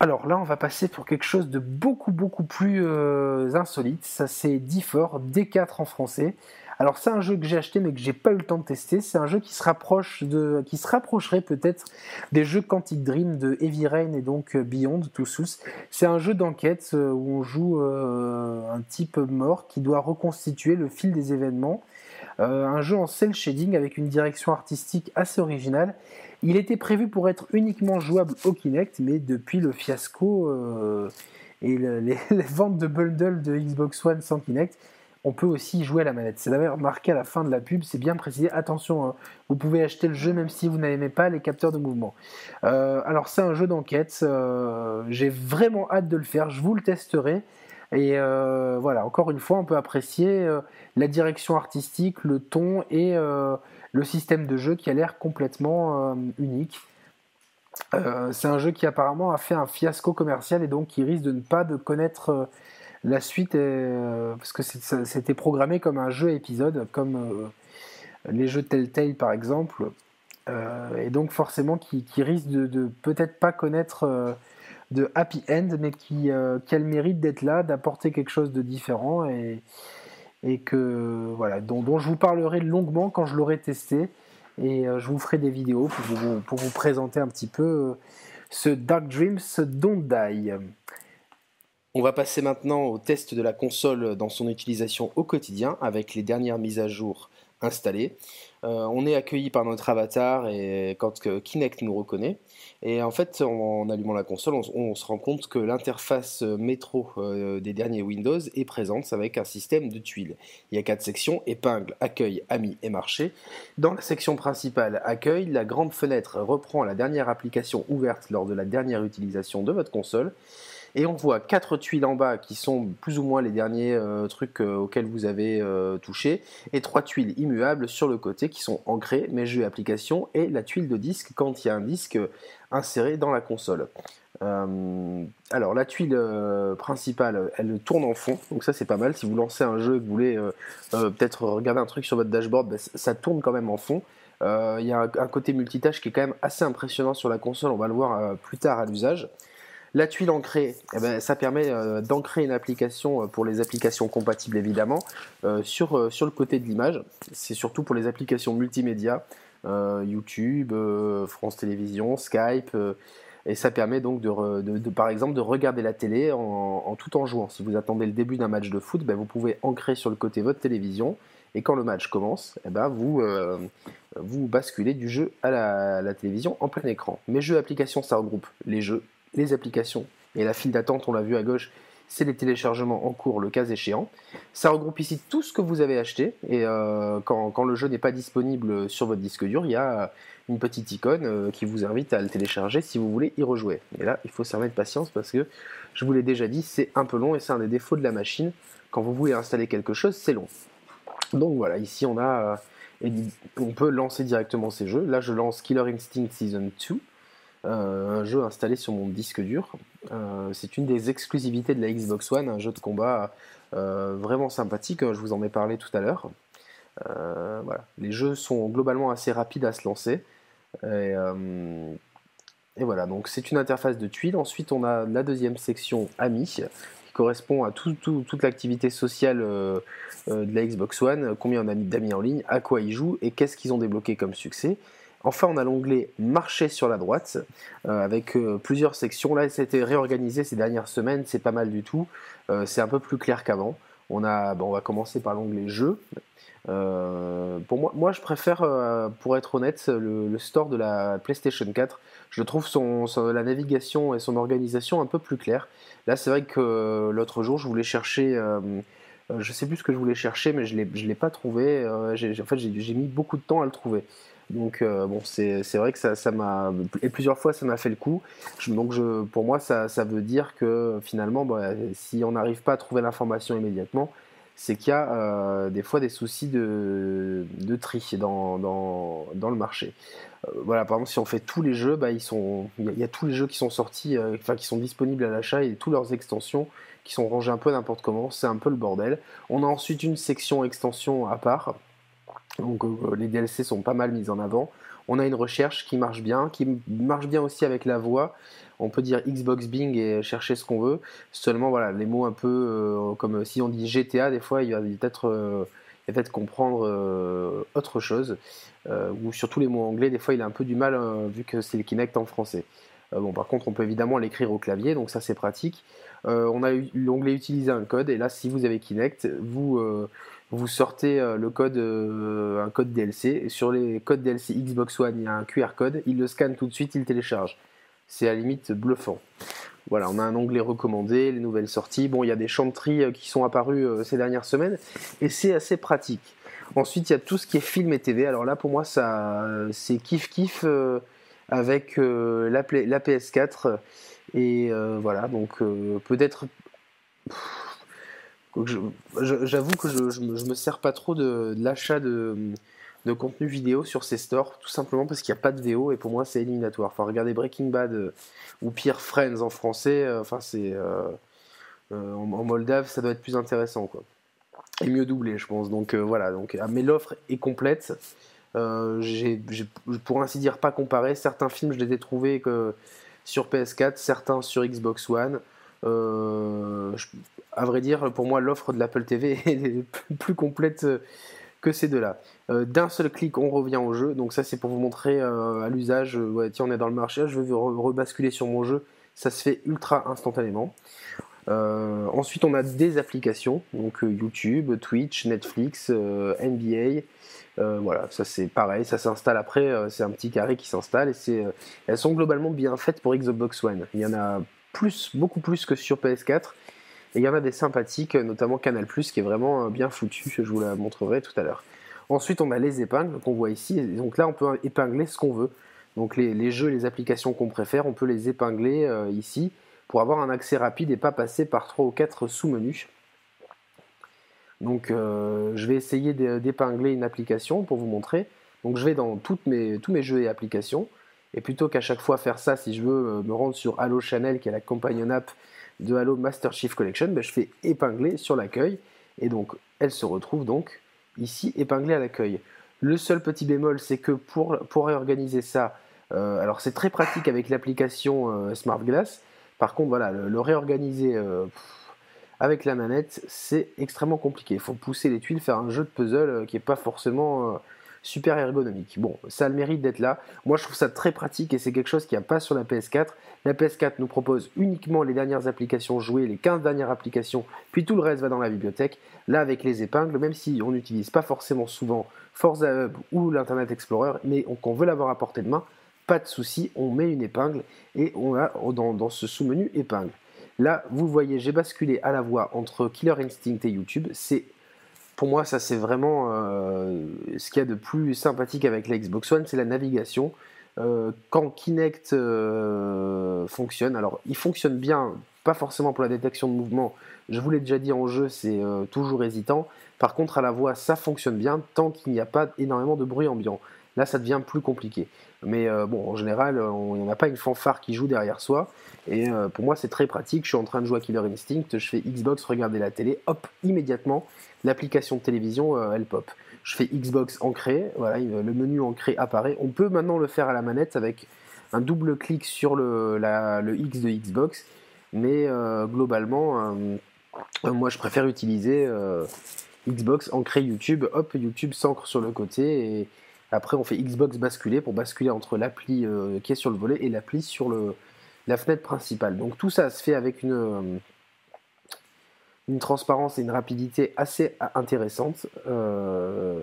Alors là, on va passer pour quelque chose de beaucoup beaucoup plus euh, insolite. Ça c'est D4, D4 en français. Alors c'est un jeu que j'ai acheté mais que j'ai pas eu le temps de tester. C'est un jeu qui se rapproche de, qui se rapprocherait peut-être des jeux Quantic Dream de Heavy Rain et donc euh, Beyond Two Souls. C'est un jeu d'enquête euh, où on joue euh, un type mort qui doit reconstituer le fil des événements. un jeu en cel shading avec une direction artistique assez originale. Il était prévu pour être uniquement jouable au Kinect, mais depuis le fiasco et les, ventes de bundle de Xbox One sans Kinect, on peut aussi jouer à la manette. C'est d'ailleurs marqué à la fin de la pub, c'est bien précisé. Attention, hein, vous pouvez acheter le jeu même si vous n'aimez pas les capteurs de mouvement. Euh, alors c'est un jeu d'enquête, euh, j'ai vraiment hâte de le faire, je vous le testerai. Et euh, voilà, encore une fois, on peut apprécier la direction artistique, le ton et le système de jeu qui a l'air complètement unique. c'est un jeu qui apparemment a fait un fiasco commercial et donc qui risque de ne pas de connaître la suite, est, parce que c'était programmé comme un jeu épisode, comme euh, les jeux Telltale par exemple, euh, et donc forcément qui, risque de, peut-être pas connaître euh, de happy end, mais qui, a le mérite d'être là, d'apporter quelque chose de différent et, et que voilà, dont, je vous parlerai longuement quand je l'aurai testé et je vous ferai des vidéos pour vous, pour vous présenter un petit peu ce Dark Dreams Don't Die. On va passer maintenant au test de la console dans son utilisation au quotidien avec les dernières mises à jour installées. Euh, on est accueilli par notre avatar et quand Kinect nous reconnaît. Et en fait, en, allumant la console, on, se rend compte que l'interface métro euh, des derniers Windows est présente avec un système de tuiles. Il y a quatre sections épingle, accueil, amis et marché. Dans la section principale accueil, la grande fenêtre reprend la dernière application ouverte lors de la dernière utilisation de votre console. Et on voit quatre tuiles en bas qui sont plus ou moins les derniers euh, trucs euh, auxquels vous avez euh, touché, et trois tuiles immuables sur le côté qui sont ancrées, mes jeux et applications, et la tuile de disque quand il y a un disque inséré dans la console. alors la tuile principale, elle tourne en fond, donc ça c'est pas mal. Si vous lancez un jeu et que vous voulez peut-être regarder un truc sur votre dashboard, ben, ça tourne quand même en fond. Il y a un, un, côté multitâche qui est quand même assez impressionnant sur la console, on va le voir plus tard à l'usage. La tuile ancrée, eh ben, ça permet euh, d'ancrer une application euh, pour les applications compatibles évidemment euh, sur, le côté de l'image. C'est surtout pour les applications multimédia. YouTube, France Télévisions, Skype. et ça permet donc de, par exemple de regarder la télé en, tout en jouant. Si vous attendez le début d'un match de foot, ben, vous pouvez ancrer sur le côté votre télévision et quand le match commence, eh ben vous, vous basculez du jeu à la, télévision en plein écran. Mes jeux applications, ça regroupe les jeux, les applications et la file d'attente, on l'a vu à gauche, c'est les téléchargements en cours le cas échéant. Ça regroupe ici tout ce que vous avez acheté et euh, quand, quand, le jeu n'est pas disponible sur votre disque dur, il y a une petite icône euh, qui vous invite à le télécharger si vous voulez y rejouer. Et là, il faut s'armer de patience parce que je vous l'ai déjà dit, c'est un peu long et c'est un des défauts de la machine. Quand vous voulez installer quelque chose, c'est long. Donc voilà, ici on a, euh, on peut lancer directement ces jeux. Là, je lance Killer Instinct Season 2, euh, un jeu installé sur mon disque dur. Euh, c'est une des exclusivités de la Xbox One, un jeu de combat vraiment sympathique. Je vous en ai parlé tout à l'heure. les jeux sont globalement assez rapides à se lancer. Et, voilà, donc c'est une interface de tuiles. Ensuite, on a la deuxième section Amis, correspond à toute l'activité sociale euh, euh, de la Xbox One, combien on a d'amis en ligne, à quoi ils jouent et qu'est-ce qu'ils ont débloqué comme succès. Enfin, on a l'onglet Marché sur la droite euh, avec plusieurs sections. Là, c'était réorganisé ces dernières semaines, c'est pas mal du tout. c'est un peu plus clair qu'avant. On, a, va commencer par l'onglet Jeux. pour moi, moi, je préfère, pour être honnête, le, store de la PlayStation 4. Je trouve la navigation et son organisation un peu plus claire. Là, c'est vrai que euh, l'autre jour, je voulais chercher. Euh, euh, je sais plus ce que je voulais chercher, mais je ne l'ai pas trouvé. en fait, j'ai mis beaucoup de temps à le trouver. Donc bon, c'est vrai que ça m'a et plusieurs fois ça m'a fait le coup. donc je, pour moi, ça, ça, veut dire que finalement, bah, si on n'arrive pas à trouver l'information immédiatement, c'est qu'il y a des fois des soucis de, de tri dans, dans, dans, le marché. Euh, voilà, par exemple, si on fait tous les jeux, bah, ils sont, il y, a tous les jeux qui sont sortis, euh, enfin qui sont disponibles à l'achat et toutes leurs extensions qui sont rangées un peu n'importe comment. C'est un peu le bordel. On a ensuite une section extension à part. Donc euh, les DLC sont pas mal mis en avant. On a une recherche qui marche bien, qui marche bien aussi avec la voix. On peut dire Xbox Bing et chercher ce qu'on veut. Seulement voilà, les mots un peu comme si on dit GTA, des fois il y a peut-être comprendre autre chose. Euh, ou surtout les mots anglais, des fois il a un peu du mal euh, vu que c'est le Kinect en français. Euh, bon, par contre, on peut évidemment l'écrire au clavier, donc ça c'est pratique. on a l'onglet utiliser un code, et là, si vous avez Kinect, vous, vous sortez le code, un code DLC. sur les codes DLC Xbox One, il y a un QR code, il le scanne tout de suite, il télécharge. C'est à la limite bluffant. Voilà, on a un onglet recommandé, les nouvelles sorties. Bon, il y a des chanteries qui sont apparues ces dernières semaines, et c'est assez pratique. Ensuite, il y a tout ce qui est film et TV. Alors là, pour moi, ça, c'est kiff kiff euh, avec euh, la, PS4. Et euh, voilà, donc peut-être. J'avoue que je, je, me, sers pas trop de, l'achat de, contenu vidéo sur ces stores, tout simplement parce qu'il n'y a pas de VO et pour moi c'est éliminatoire. Enfin, regardez Breaking Bad ou pire Friends en français, enfin c'est en, en, moldave, ça doit être plus intéressant quoi est mieux doublé, je pense. Donc euh, voilà, donc, ah, mais l'offre est complète. Euh, pour ainsi dire, pas comparé. Certains films, je les ai trouvés que sur PS4, certains sur Xbox One. Euh, à vrai dire, pour moi, l'offre de l'Apple TV est plus complète que ces deux-là. d'un seul clic, on revient au jeu. Donc ça, c'est pour vous montrer à l'usage. Ouais, tiens, on est dans le marché, je veux rebasculer sur mon jeu. Ça se fait ultra instantanément. Euh, ensuite, on a des applications, donc euh, YouTube, Twitch, Netflix, euh, NBA. voilà, ça c'est pareil, ça s'installe après, c'est un petit carré qui s'installe et elles sont globalement bien faites pour Xbox One. Il y en a plus, beaucoup plus que sur PS4 et il y en a des sympathiques, notamment Canal qui est vraiment bien foutu, je vous la montrerai tout à l'heure. Ensuite, on a les épingles qu'on voit ici, donc là on peut épingler ce qu'on veut. Donc les, les, jeux, les applications qu'on préfère, on peut les épingler ici pour avoir un accès rapide et pas passer par 3 ou 4 sous-menus. Donc euh, je vais essayer d'épingler une application pour vous montrer. Donc je vais dans tous mes jeux et applications. Et plutôt qu'à chaque fois faire ça, si je veux euh, me rendre sur Halo Channel, qui est la companion app de Halo Master Chief Collection, ben, je fais épingler sur l'accueil. Et donc elle se retrouve donc ici épinglée à l'accueil. Le seul petit bémol, c'est que pour, pour réorganiser ça, euh, alors c'est très pratique avec l'application Smart Glass, par contre, voilà, le, réorganiser euh, avec la manette, c'est extrêmement compliqué. Il faut pousser les tuiles, faire un jeu de puzzle euh, qui n'est pas forcément, euh, super ergonomique. Bon, ça a le mérite d'être là. Moi, je trouve ça très pratique et c'est quelque chose qui n'y a pas sur la PS4. La PS4 nous propose uniquement les dernières applications jouées, les 15 dernières applications, puis tout le reste va dans la bibliothèque. Là, avec les épingles, même si on n'utilise pas forcément souvent Forza Hub ou l'Internet Explorer, mais qu'on veut l'avoir à portée de main, pas de souci, on met une épingle et on a dans, ce sous-menu épingle. Là, vous voyez, j'ai basculé à la voix entre Killer Instinct et YouTube. C'est pour moi, ça c'est vraiment euh, ce qu'il y a de plus sympathique avec la Xbox One, c'est la navigation. Euh, quand Kinect euh, fonctionne, alors il fonctionne bien, pas forcément pour la détection de mouvement. Je vous l'ai déjà dit en jeu, c'est toujours hésitant. Par contre, à la voix, ça fonctionne bien tant qu'il n'y a pas énormément de bruit ambiant. Là, ça devient plus compliqué. Mais euh, bon, en général, on n'a pas une fanfare qui joue derrière soi. Et euh, pour moi, c'est très pratique. Je suis en train de jouer à Killer Instinct, je fais Xbox, regarder la télé, hop, immédiatement, l'application de télévision, euh, elle pop. Je fais Xbox ancré, voilà, le menu ancré apparaît. On peut maintenant le faire à la manette avec un double clic sur le, X de Xbox. Mais globalement, moi, je préfère utiliser Xbox ancré YouTube. Hop, YouTube s'ancre sur le côté après, on fait Xbox basculer pour basculer entre l'appli euh, qui est sur le volet et l'appli sur la fenêtre principale. Donc tout ça se fait avec une, euh, transparence et une rapidité assez intéressante. Euh,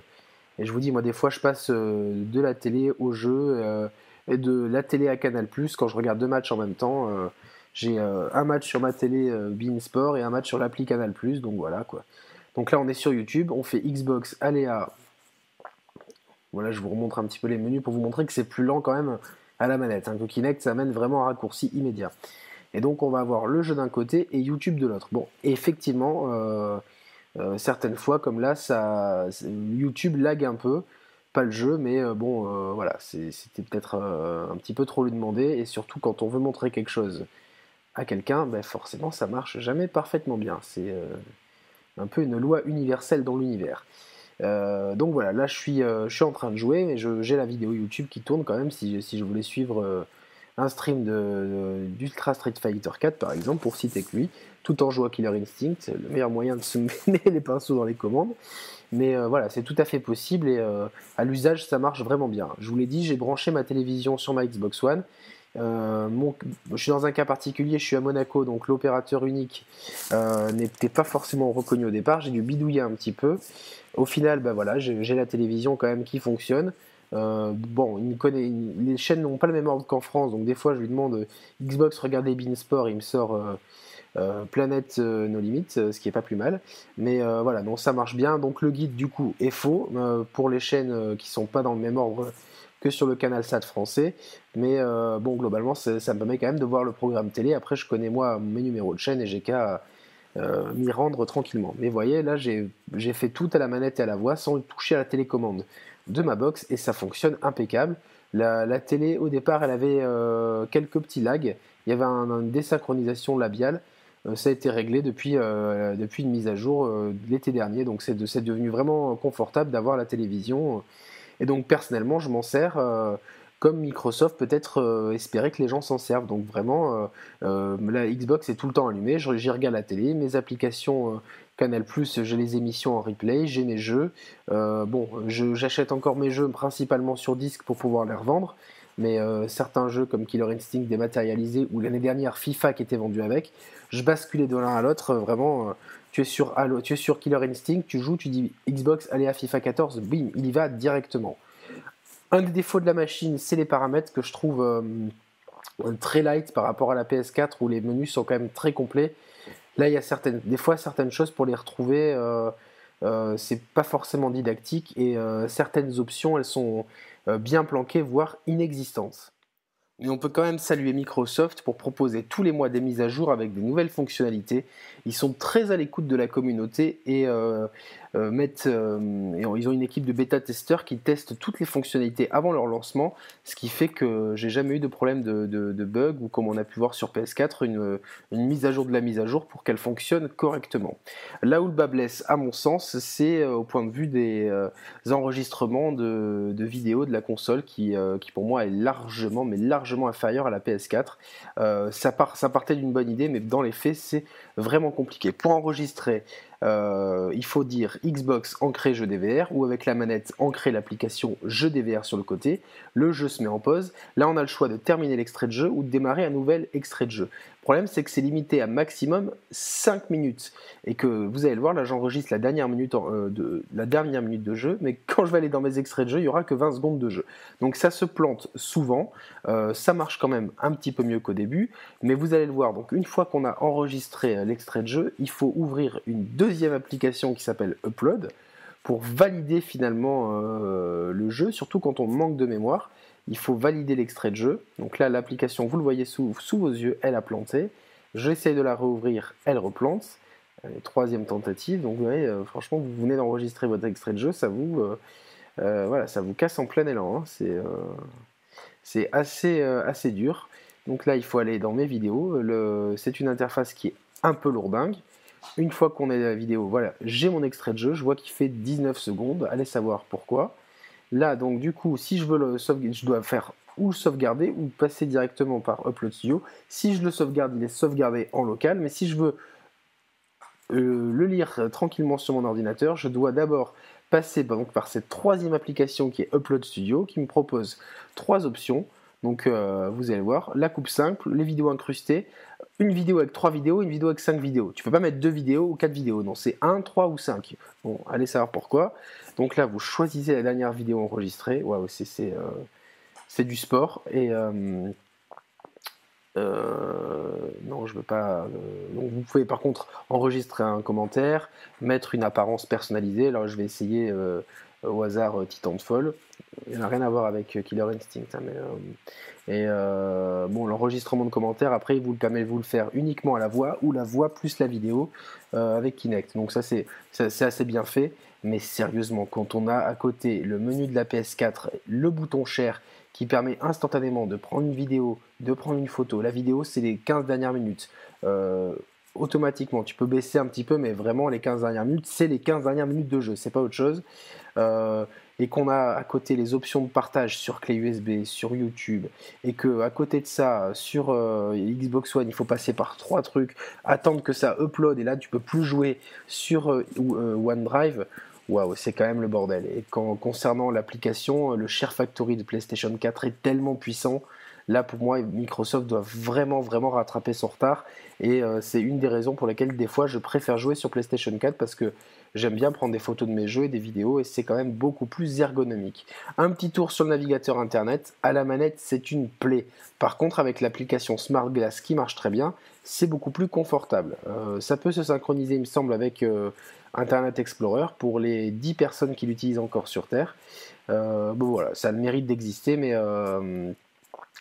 et je vous dis, moi, des fois, je passe de la télé au jeu et de la télé à Canal quand je regarde deux matchs en même temps. J'ai un match sur ma télé Bein Sport et un match sur l'appli Canal Donc voilà quoi. Donc là, on est sur YouTube, on fait Xbox Aléa voilà, je vous remontre un petit peu les menus pour vous montrer que c'est plus lent quand même à la manette. Hein, ça amène vraiment un raccourci immédiat. Et donc, on va avoir le jeu d'un côté et YouTube de l'autre. Bon, effectivement, euh, euh, certaines fois, comme là, ça, YouTube lag un peu. Pas le jeu, mais euh, bon, voilà, c'était peut-être un petit peu trop lui demander. Et surtout, quand on veut montrer quelque chose à quelqu'un, ben forcément, ça marche jamais parfaitement bien. C'est un peu une loi universelle dans l'univers. Euh, donc voilà, là je suis, euh, je suis en train de jouer, mais j'ai la vidéo YouTube qui tourne quand même si, je voulais suivre euh, un stream d'Ultra Street Fighter 4 par exemple, pour citer que lui, tout en jouant à Killer Instinct, le meilleur moyen de se mettre les pinceaux dans les commandes. Mais voilà, c'est tout à fait possible et à l'usage ça marche vraiment bien. Je vous l'ai dit, j'ai branché ma télévision sur ma Xbox One. Je suis dans un cas particulier, je suis à Monaco, donc l'opérateur unique n'était pas forcément reconnu au départ. J'ai dû bidouiller un petit peu. Au final, ben voilà, j'ai la télévision quand même qui fonctionne. Euh, bon, les chaînes n'ont pas le même ordre qu'en France, donc des fois je lui demande euh, Xbox, regardez Beansport, il me sort euh, Planète No Limits, ce qui est pas plus mal. Mais voilà, ça marche bien. Donc le guide du coup est faux pour les chaînes qui sont pas dans le même ordre que sur le canal SAT français. Mais bon, globalement, ça me permet quand même de voir le programme télé. Après, je connais moi mes numéros de chaîne et j'ai qu'à euh, m'y rendre tranquillement. Mais voyez, là j'ai fait tout à la manette et à la voix sans toucher à la télécommande de ma box et ça fonctionne impeccable. La, télé au départ elle avait euh, quelques petits lags, il y avait une désynchronisation labiale, euh, ça a été réglé depuis, depuis une mise à jour l'été dernier, donc c'est devenu vraiment confortable d'avoir la télévision. Et donc personnellement je m'en sers comme Microsoft peut-être euh, espérait que les gens s'en servent. Donc vraiment, euh, euh, la Xbox est tout le temps allumée, j'y regarde la télé, mes applications Canal+, j'ai les émissions en replay, j'ai mes jeux. bon, j'achète encore mes jeux principalement sur disque pour pouvoir les revendre, mais certains jeux comme Killer Instinct dématérialisé ou l'année dernière FIFA qui était vendu avec, je basculais de l'un à l'autre, vraiment... tu es, sur, tu es sur Killer Instinct, tu joues, tu dis Xbox, allez à FIFA 14, bim, il y va directement. Un des défauts de la machine, c'est les paramètres que je trouve euh, très light par rapport à la PS4 où les menus sont quand même très complets. Là, il y a certaines, des fois certaines choses pour les retrouver, euh, euh, c'est pas forcément didactique et certaines options, elles sont bien planquées, voire inexistantes. Mais on peut quand même saluer Microsoft pour proposer tous les mois des mises à jour avec des nouvelles fonctionnalités. Ils sont très à l'écoute de la communauté et euh, euh, euh, ils ont une équipe de bêta-testeurs qui testent toutes les fonctionnalités avant leur lancement, ce qui fait que j'ai jamais eu de problème de, bug ou comme on a pu voir sur PS4, une, mise à jour de la mise à jour pour qu'elle fonctionne correctement. Là où le bas blesse, à mon sens, c'est au point de vue des enregistrements de, vidéos de la console qui, qui pour moi est largement, mais largement inférieur à la PS4. Euh, ça, part, ça partait d'une bonne idée, mais dans les faits, c'est vraiment compliqué. Pour enregistrer euh, il faut dire Xbox ancré jeu DVR ou avec la manette ancré l'application jeu DVR sur le côté. Le jeu se met en pause. Là, on a le choix de terminer l'extrait de jeu ou de démarrer un nouvel extrait de jeu. Le problème, c'est que c'est limité à maximum 5 minutes. Et que vous allez le voir, là, j'enregistre la, dernière minute euh, de, la dernière minute de jeu, mais quand je vais aller dans mes extraits de jeu, il n'y aura que 20 secondes de jeu. Donc ça se plante souvent. Euh, ça marche quand même un petit peu mieux qu'au début, mais vous allez le voir. Donc une fois qu'on a enregistré l'extrait de jeu, il faut ouvrir une deuxième application qui s'appelle Upload pour valider finalement euh, le jeu, surtout quand on manque de mémoire. Il faut valider l'extrait de jeu. Donc là, l'application, vous le voyez sous, vos yeux, elle a planté. J'essaie de la rouvrir, elle replante. troisième tentative. Donc vous voyez, euh, franchement, vous venez d'enregistrer votre extrait de jeu, ça vous, euh, voilà, ça vous casse en plein élan. Hein. C'est assez, assez dur. Donc là, il faut aller dans mes vidéos. C'est une interface qui est un peu lourdingue. Une fois qu'on est dans la vidéo, voilà, j'ai mon extrait de jeu, je vois qu'il fait 19 secondes, allez savoir pourquoi. Là, donc du coup, si je veux le sauvegarder, je dois faire ou le sauvegarder ou passer directement par Upload Studio. Si je le sauvegarde, il est sauvegardé en local, mais si je veux euh, le lire tranquillement sur mon ordinateur, je dois d'abord passer donc, par cette troisième application qui est Upload Studio, qui me propose trois options. Donc euh, vous allez voir, la coupe simple, les vidéos incrustées, une vidéo avec trois vidéos, une vidéo avec cinq vidéos. Tu peux pas mettre deux vidéos ou quatre vidéos, non, c'est un, trois ou cinq. Bon, allez savoir pourquoi. Donc là, vous choisissez la dernière vidéo enregistrée. Waouh, c'est euh, du sport. Et euh, non, je veux pas. donc vous pouvez par contre enregistrer un commentaire, mettre une apparence personnalisée. Alors je vais essayer au hasard Titanfall il n'a rien à voir avec euh, Killer Instinct. Hein, euh, et euh, bon, l'enregistrement de commentaires, après, vous le vous le faire uniquement à la voix ou la voix plus la vidéo avec Kinect. Donc ça, c'est assez bien fait. Mais sérieusement, quand on a à côté le menu de la PS4, le bouton share qui permet instantanément de prendre une vidéo, de prendre une photo. La vidéo, c'est les 15 dernières minutes. automatiquement, tu peux baisser un petit peu, mais vraiment les 15 dernières minutes, c'est les 15 dernières minutes de jeu, c'est pas autre chose et qu'on a à côté les options de partage sur clé USB, sur YouTube, et que à côté de ça, sur euh, Xbox One, il faut passer par trois trucs, attendre que ça upload, et là tu peux plus jouer sur euh, euh, OneDrive. Waouh, c'est quand même le bordel. Et concernant l'application, le Share Factory de PlayStation 4 est tellement puissant. Là, pour moi, Microsoft doit vraiment, vraiment rattraper son retard. Et c'est une des raisons pour lesquelles, des fois, je préfère jouer sur PlayStation 4 parce que J'aime bien prendre des photos de mes jeux et des vidéos et c'est quand même beaucoup plus ergonomique. Un petit tour sur le navigateur internet, à la manette c'est une plaie. Par contre avec l'application Smart Glass qui marche très bien, c'est beaucoup plus confortable. Euh, ça peut se synchroniser il me semble avec euh, Internet Explorer pour les 10 personnes qui l'utilisent encore sur Terre. Euh, bon voilà, ça a le mérite d'exister mais...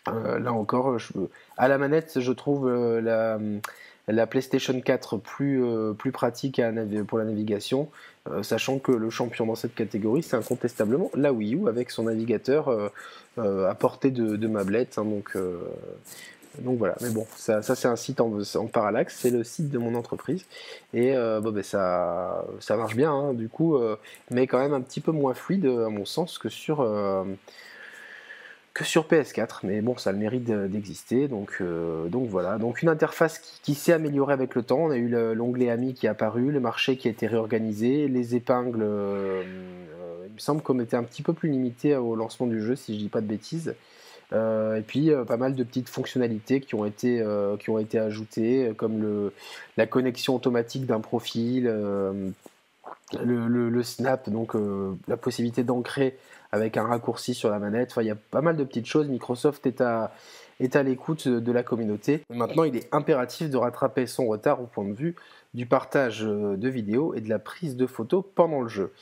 là encore, à la manette, je trouve la, la PlayStation 4 plus, euh, plus pratique pour la navigation, euh, sachant que le champion dans cette catégorie, c'est incontestablement la Wii U avec son navigateur euh, à portée de, mablette. Hein, donc, donc voilà, mais bon, ça, c'est un site en, en parallaxe, c'est le site de mon entreprise. Et bon, ben, ça, ça marche bien, hein, du coup, mais quand même un petit peu moins fluide, à mon sens, que sur que sur PS4, mais bon, ça a le mérite d'exister, donc, euh, donc voilà. Donc une interface qui, s'est améliorée avec le temps. On a eu l'onglet Ami qui est apparu, le marché qui a été réorganisé, les épingles. Euh, il me semble qu'on était un petit peu plus limité au lancement du jeu, si je dis pas de bêtises. Euh, et puis pas mal de petites fonctionnalités qui ont été, qui ont été ajoutées, comme le, la connexion automatique d'un profil, le, snap, donc la possibilité d'ancrer avec un raccourci sur la manette. Il y a pas mal de petites choses. Microsoft est à, est à l'écoute de la communauté. Maintenant, il est impératif de rattraper son retard au point de vue du partage de vidéos et de la prise de photos pendant le jeu.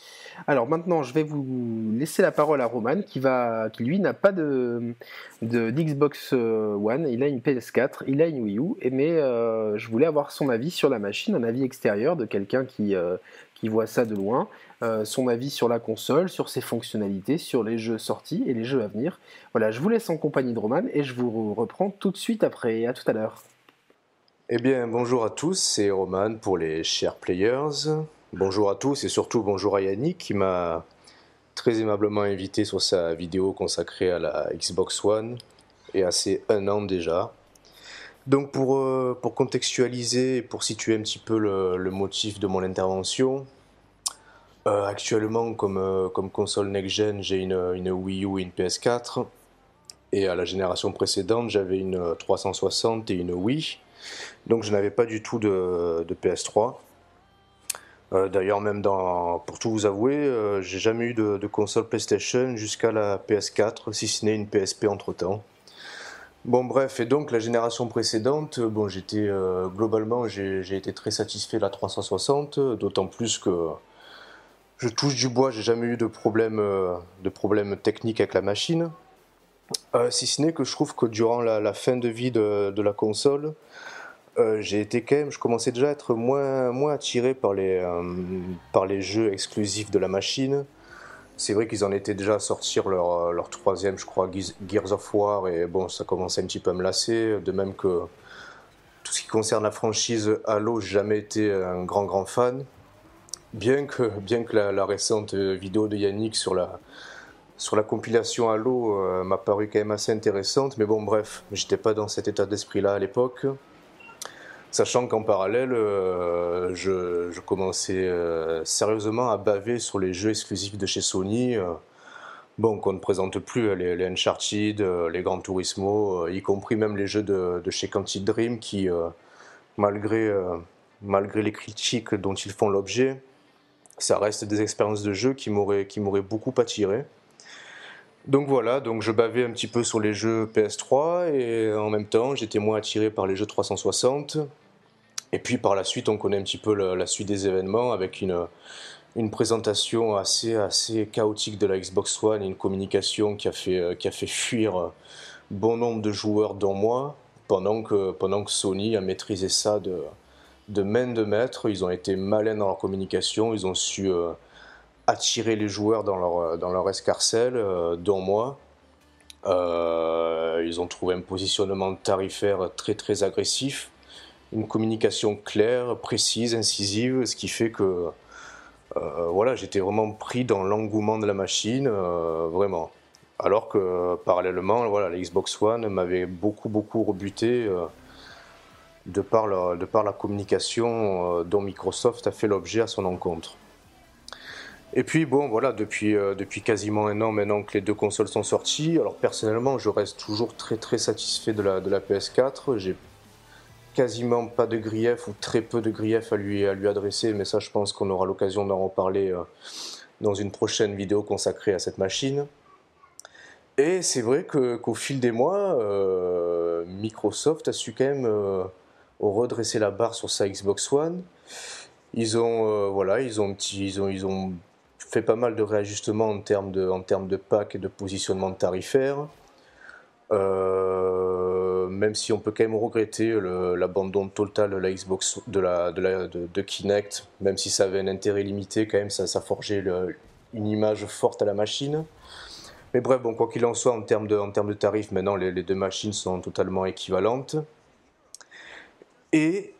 Alors maintenant, je vais vous laisser la parole à Roman qui, va, qui lui n'a pas de, d'Xbox One, il a une PS4, il a une Wii U, mais euh, je voulais avoir son avis sur la machine, un avis extérieur de quelqu'un qui, euh, qui voit ça de loin, euh, son avis sur la console, sur ses fonctionnalités, sur les jeux sortis et les jeux à venir. Voilà, je vous laisse en compagnie de Roman et je vous reprends tout de suite après. À tout à l'heure. Eh bien, bonjour à tous, c'est Roman pour les chers players. Bonjour à tous et surtout bonjour à Yannick qui m'a très aimablement invité sur sa vidéo consacrée à la Xbox One et à ses un an déjà. Donc pour, pour contextualiser, pour situer un petit peu le, motif de mon intervention, actuellement comme, comme console next-gen, j'ai une, une Wii U et une PS4. Et à la génération précédente, j'avais une 360 et une Wii. Donc je n'avais pas du tout de, de PS3. Euh, d'ailleurs, même dans, pour tout vous avouer, euh, j'ai jamais eu de, console PlayStation jusqu'à la PS4, si ce n'est une PSP entre temps. Bon, bref, et donc la génération précédente, bon, j'étais euh, globalement, j'ai été très satisfait de la 360, d'autant plus que je touche du bois, j'ai jamais eu de problème, technique avec la machine. si ce n'est que je trouve que durant la, fin de vie de, la console, euh, j'ai été quand même, je commençais déjà à être moins, attiré euh, par les jeux exclusifs de la machine. C'est vrai qu'ils en étaient déjà à sortir leur, euh, leur troisième, je crois, Gears of War, et bon, ça commençait un petit peu à me lasser. De même que tout ce qui concerne la franchise Halo, j'ai jamais été un grand, grand fan. Bien que, bien que la, récente vidéo de Yannick sur la, sur la compilation Halo m'a paru quand même assez intéressante, mais bon, bref, j'étais pas dans cet état d'esprit-là à l'époque. Sachant qu'en parallèle, euh, je, commençais euh, sérieusement à baver sur les jeux exclusifs de chez Sony. Euh, bon, qu'on ne présente plus, les, les Uncharted, les Gran Turismo, y compris même les jeux de, chez Quantic Dream qui, malgré, malgré les critiques dont ils font l'objet, ça reste des expériences de jeu qui m'auraient beaucoup attiré. Donc voilà, donc je bavais un petit peu sur les jeux PS3 et en même temps j'étais moins attiré par les jeux 360. Et puis par la suite, on connaît un petit peu la, suite des événements avec une, une présentation assez, assez chaotique de la Xbox One une communication qui a fait, euh, qui a fait fuir bon nombre de joueurs dont moi, pendant que, pendant que Sony a maîtrisé ça de, de main de maître. Ils ont été malins dans leur communication, ils ont su euh, attirer les joueurs dans leur, dans leur escarcelle, euh, dont moi. ils ont trouvé un positionnement tarifaire très très agressif une communication claire, précise, incisive, ce qui fait que euh, voilà, j'étais vraiment pris dans l'engouement de la machine, euh, vraiment. Alors que parallèlement, voilà, la Xbox One m'avait beaucoup beaucoup rebuté euh, de, par la, de par la communication dont Microsoft a fait l'objet à son encontre. Et puis bon, voilà, depuis, depuis quasiment un an maintenant que les deux consoles sont sorties, alors personnellement, je reste toujours très très satisfait de la, de la PS4. J'ai quasiment pas de grief ou très peu de grief à lui, à lui adresser, mais ça je pense qu'on aura l'occasion d'en reparler euh, dans une prochaine vidéo consacrée à cette machine. Et c'est vrai qu'au fil des mois, euh, Microsoft a su quand même euh, redresser la barre sur sa Xbox One. Ils ont, voilà, ils ont, ils, ont, ils ont fait pas mal de réajustements en termes de, en termes de pack et de positionnement tarifaire. Même si on peut quand même regretter l'abandon total de la Xbox, de, Kinect, même si ça avait un intérêt limité, quand même ça, forgeait une image forte à la machine. Mais bref, bon, quoi qu'il en soit, en termes de, en de tarifs, maintenant les, deux machines sont totalement équivalentes. Et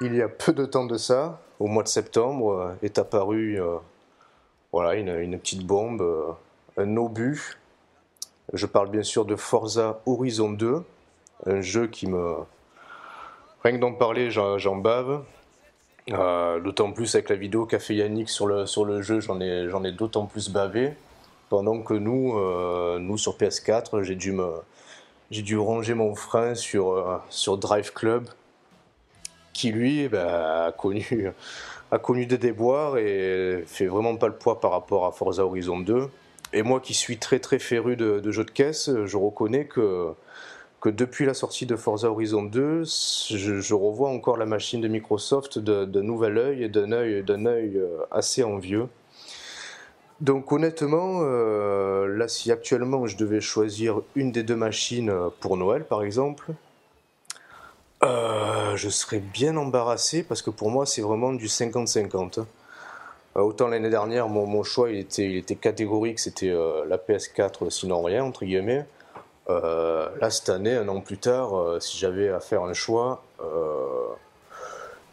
il y a peu de temps de ça, au mois de septembre, euh, est apparue euh, voilà, une, une, petite bombe, un obus je parle bien sûr de Forza Horizon 2, un jeu qui me... Rien que d'en parler, j'en bave. Euh, d'autant plus avec la vidéo qu'a fait Yannick sur le, sur le jeu, j'en ai, ai d'autant plus bavé. Pendant que nous, euh, nous sur PS4, j'ai dû, me, dû ranger mon frein sur, euh, sur Drive Club, qui lui ben, a, connu, a connu des déboires et fait vraiment pas le poids par rapport à Forza Horizon 2. Et moi qui suis très très féru de, jeux de caisse, je reconnais que, que depuis la sortie de Forza Horizon 2, je, revois encore la machine de Microsoft d'un nouvel œil d'un œil, œil euh, assez envieux. Donc honnêtement, euh, là si actuellement je devais choisir une des deux machines pour Noël par exemple, euh, je serais bien embarrassé parce que pour moi c'est vraiment du 50-50. Euh, autant l'année dernière, mon, choix il était, il était catégorique, c'était euh, la PS4 sinon rien, entre guillemets. Euh, là, cette année, un an plus tard, si j'avais à faire un choix,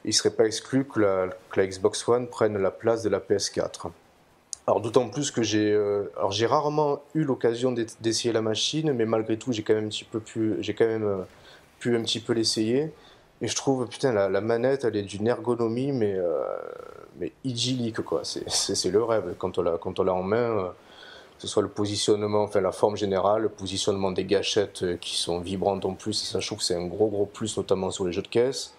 il ne serait pas exclu que la, Xbox One prenne la place de la PS4. Alors d'autant plus que j'ai, j'ai rarement eu l'occasion d'essayer la machine, mais malgré tout, j'ai quand même un petit peu quand même pu un petit peu l'essayer. Et je trouve, putain, la, manette, elle est d'une ergonomie, mais, euh, mais idyllique, quoi. C'est le rêve. Quand on l'a en main, euh, que ce soit le positionnement, enfin la forme générale, le positionnement des gâchettes euh, qui sont vibrantes en plus, et ça, je que c'est un gros, gros plus, notamment sur les jeux de caisse.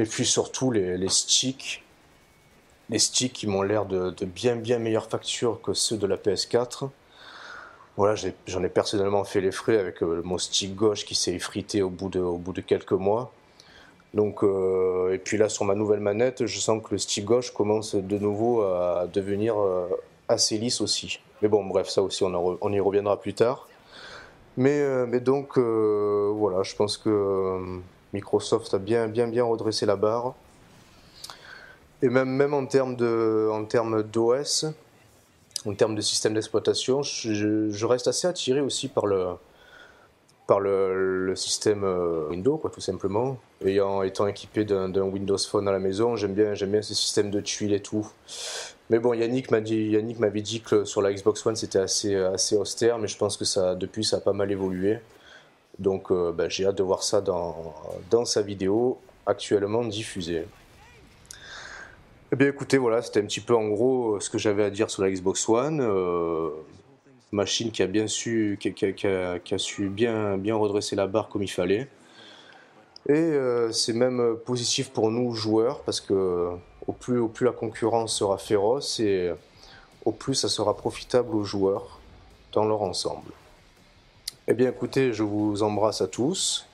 Et puis surtout, les, sticks. Les sticks qui m'ont l'air de, bien, bien meilleure facture que ceux de la PS4. Voilà, j'en ai, personnellement fait les frais avec mon stick gauche qui s'est effrité au bout de, quelques mois. Donc, euh, et puis là, sur ma nouvelle manette, je sens que le stick gauche commence de nouveau à devenir euh, assez lisse aussi. Mais bon, bref, ça aussi, on, y reviendra plus tard. Mais, euh, donc, voilà, je pense que Microsoft a bien, bien, bien redressé la barre. Et même, même en termes d'OS, en termes de système d'exploitation, je, reste assez attiré aussi par le, par le, système euh, Windows, tout simplement. Ayant, étant équipé d'un Windows Phone à la maison, j'aime bien, j'aime bien ce système de tuiles et tout. Mais bon, Yannick m'avait dit que sur la Xbox One c'était assez, austère, mais je pense que depuis ça a pas mal évolué. Donc, euh, ben, j'ai hâte de voir ça dans, sa vidéo actuellement diffusée. Eh bien, écoutez, voilà, c'était un petit peu en gros ce que j'avais à dire sur la Xbox One. Euh, machine qui a bien su, qui, a, su bien, bien redresser la barre comme il fallait. Et euh, c'est même positif pour nous joueurs parce que au plus, la concurrence sera féroce et au plus ça sera profitable aux joueurs dans leur ensemble. Eh bien écoutez, je vous embrasse à tous.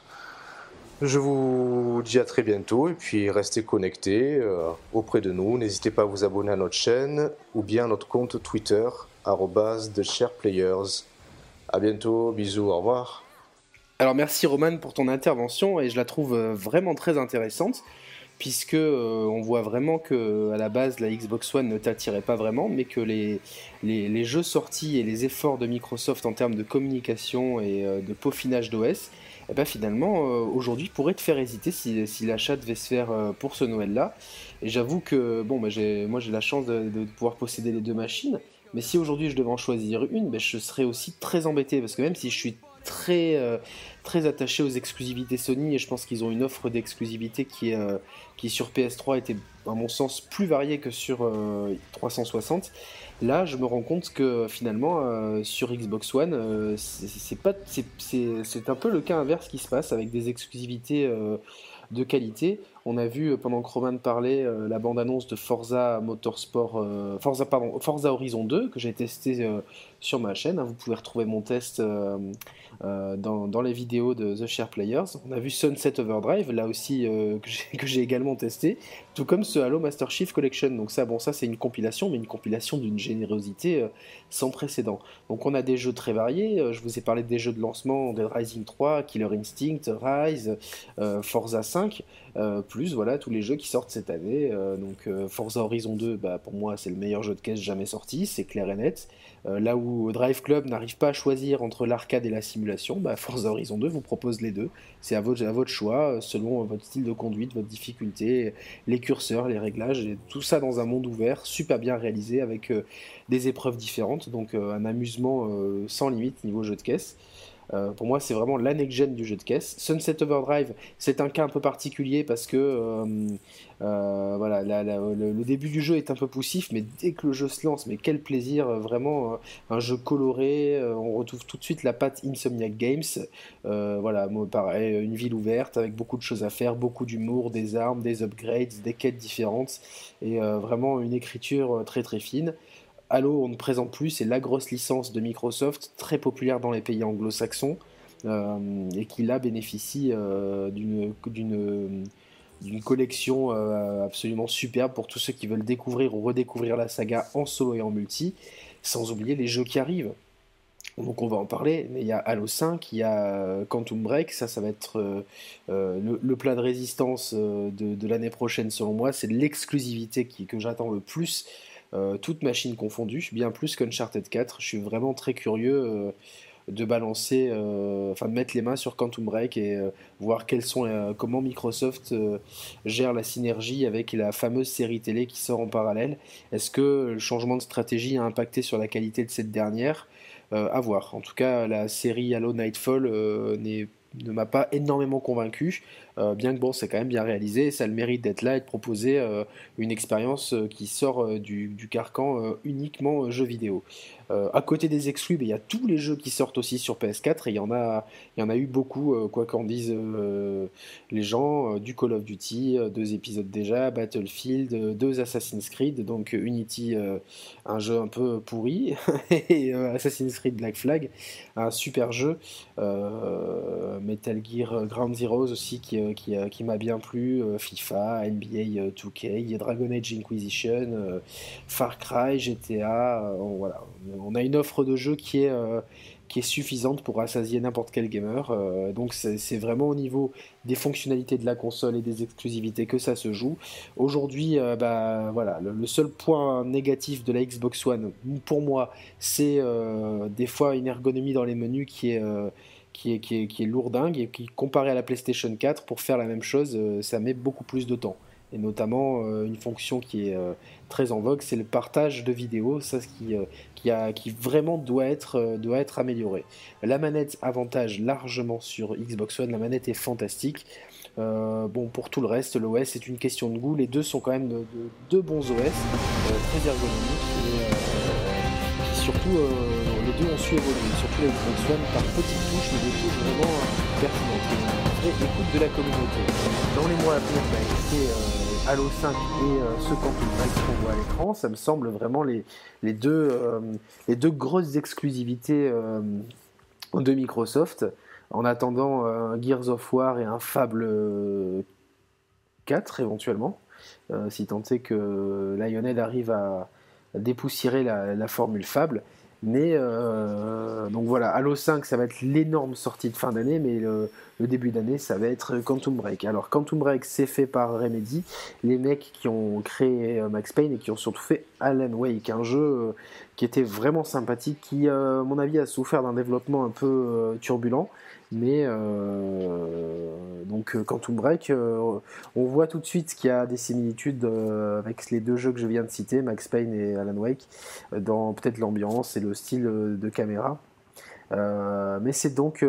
Je vous dis à très bientôt et puis restez connectés euh, auprès de nous. N'hésitez pas à vous abonner à notre chaîne ou bien à notre compte Twitter de players. À bientôt, bisous, au revoir. Alors merci Roman pour ton intervention et je la trouve euh, vraiment très intéressante puisque euh, on voit vraiment que à la base la Xbox One ne t'attirait pas vraiment, mais que les, jeux sortis et les efforts de Microsoft en termes de communication et euh, de peaufinage d'OS, eh ben finalement aujourd'hui pourraient te faire hésiter si, l'achat devait se faire pour ce Noël-là. Et j'avoue que bon, bah, moi j'ai la chance de, de, pouvoir posséder les deux machines. Mais si aujourd'hui je devais en choisir une, ben, je serais aussi très embêté parce que même si je suis très, euh, attaché aux exclusivités Sony et je pense qu'ils ont une offre d'exclusivité qui, euh, qui sur PS3 était à mon sens plus variée que sur 360. Euh, Là, je me rends compte que finalement sur Xbox One, c'est pas c'est un peu le cas inverse qui se passe avec des exclusivités de qualité. On a vu pendant que Roman parlait la bande-annonce de Forza Motorsport, Forza, Forza Horizon 2 que j'ai testé sur ma chaîne. Hein. Vous pouvez retrouver mon test dans, les vidéos de The Share Players. On a vu Sunset Overdrive, là aussi que j'ai également testé, tout comme ce Halo Master Chief Collection. Donc ça, bon, ça c'est une compilation, mais une compilation d'une générosité sans précédent. Donc on a des jeux très variés. Je vous ai parlé des jeux de lancement, Dead Rising 3, Killer Instinct, Rise, Forza 5. Euh, plus voilà tous les jeux qui sortent cette année. Euh, donc euh, Forza Horizon 2, bah, pour moi c'est le meilleur jeu de caisse jamais sorti, c'est clair et net. là où Drive Club n'arrive pas à choisir entre l'arcade et la simulation, bah, Forza Horizon 2 vous propose les deux. C'est à votre, à votre choix, selon votre style de conduite, votre difficulté, les curseurs, les réglages, et tout ça dans un monde ouvert, super bien réalisé avec des épreuves différentes, donc un amusement sans limite niveau jeu de caisse. Euh, pour moi, c'est vraiment la next-gen du jeu de caisse. Sunset Overdrive, c'est un cas un peu particulier parce que euh, euh, voilà, le, début du jeu est un peu poussif, mais dès que le jeu se lance, mais quel plaisir, vraiment un jeu coloré, on retrouve tout de suite la patte Insomniac Games. voilà, pareil, une ville ouverte avec beaucoup de choses à faire, beaucoup d'humour, des armes, des upgrades, des quêtes différentes, et vraiment une écriture très très fine. Halo, on ne présente plus, c'est la grosse licence de Microsoft, très populaire dans les pays anglo-saxons, euh, et qui là bénéficie euh, d'une collection euh, absolument superbe pour tous ceux qui veulent découvrir ou redécouvrir la saga en solo et en multi, sans oublier les jeux qui arrivent. Donc on va en parler, mais il y a Halo 5, il y a Quantum Break, ça ça va être le, plein de résistance de, l'année prochaine selon moi, c'est l'exclusivité que j'attends le plus toutes machines confondues, bien plus qu'Uncharted 4. Je suis vraiment très curieux euh, de balancer, euh, de mettre les mains sur Quantum Break et voir quels sont, comment Microsoft gère la synergie avec la fameuse série télé qui sort en parallèle. Est-ce que le changement de stratégie a impacté sur la qualité de cette dernière? À voir. En tout cas, la série Halo Nightfall ne m'a pas énormément convaincu, euh, bien que bon, c'est quand même bien réalisé, ça le mérite d'être là et de proposer euh, une expérience euh, qui sort du, du, carcan uniquement jeu vidéo. à côté des exclus, ben, il y a tous les jeux qui sortent aussi sur PS4 et il y en a, il y en a eu beaucoup, quoi qu'en disent les gens, du Call of Duty, deux épisodes déjà, Battlefield, deux Assassin's Creed, donc Unity, un jeu un peu pourri, et Assassin's Creed Black Flag, un super jeu. Metal Gear Ground Zeroes aussi qui, qui, qui m'a bien plu, FIFA, NBA 2K, Dragon Age Inquisition, Far Cry, GTA, voilà. On a une offre de jeux qui est qui est suffisante pour rassasier n'importe quel gamer. donc c'est vraiment au niveau des fonctionnalités de la console et des exclusivités que ça se joue. Aujourd'hui, bah, voilà, le, seul point négatif de la Xbox One, pour moi, c'est des fois une ergonomie dans les menus qui est qui est, qui, est, qui est lourdingue et qui, comparé à la PlayStation 4, pour faire la même chose, euh, ça met beaucoup plus de temps. Et notamment, euh, une fonction qui est euh, très en vogue, c'est le partage de vidéos, ça qui, qui, a, qui vraiment doit être, doit être amélioré. La manette avantage largement sur Xbox One, la manette est fantastique. bon, pour tout le reste, l'OS est une question de goût. Les deux sont quand même de, deux bons OS, très ergonomiques et surtout deux ont su évoluer, surtout Xbox One par petites touches, mais des touches vraiment euh, pertinentes. Vraie écoute de la communauté. Dans les mois à venir, bah, écoutez, euh, Halo 5 et euh, ce Quantum Break qu'on voit à l'écran, ça me semble vraiment les, les, deux, les deux grosses exclusivités de Microsoft. En attendant un Gears of War et un Fable 4 éventuellement, si tant est que Lionel arrive à dépoussiérer la formule Fable. Mais euh, donc voilà, Halo 5, ça va être l'énorme sortie de fin d'année, mais le, début d'année, ça va être Quantum Break. Alors Quantum Break, c'est fait par Remedy, les mecs qui ont créé euh, Max Payne et qui ont surtout fait Alan Wake, un jeu euh, qui était vraiment sympathique, qui, à mon avis, a souffert d'un développement un peu turbulent. Mais euh, donc euh, Quantum Break, euh, on voit tout de suite qu'il y a des similitudes avec les deux jeux que je viens de citer, Max Payne et Alan Wake, dans peut-être l'ambiance et le style de caméra. mais c'est donc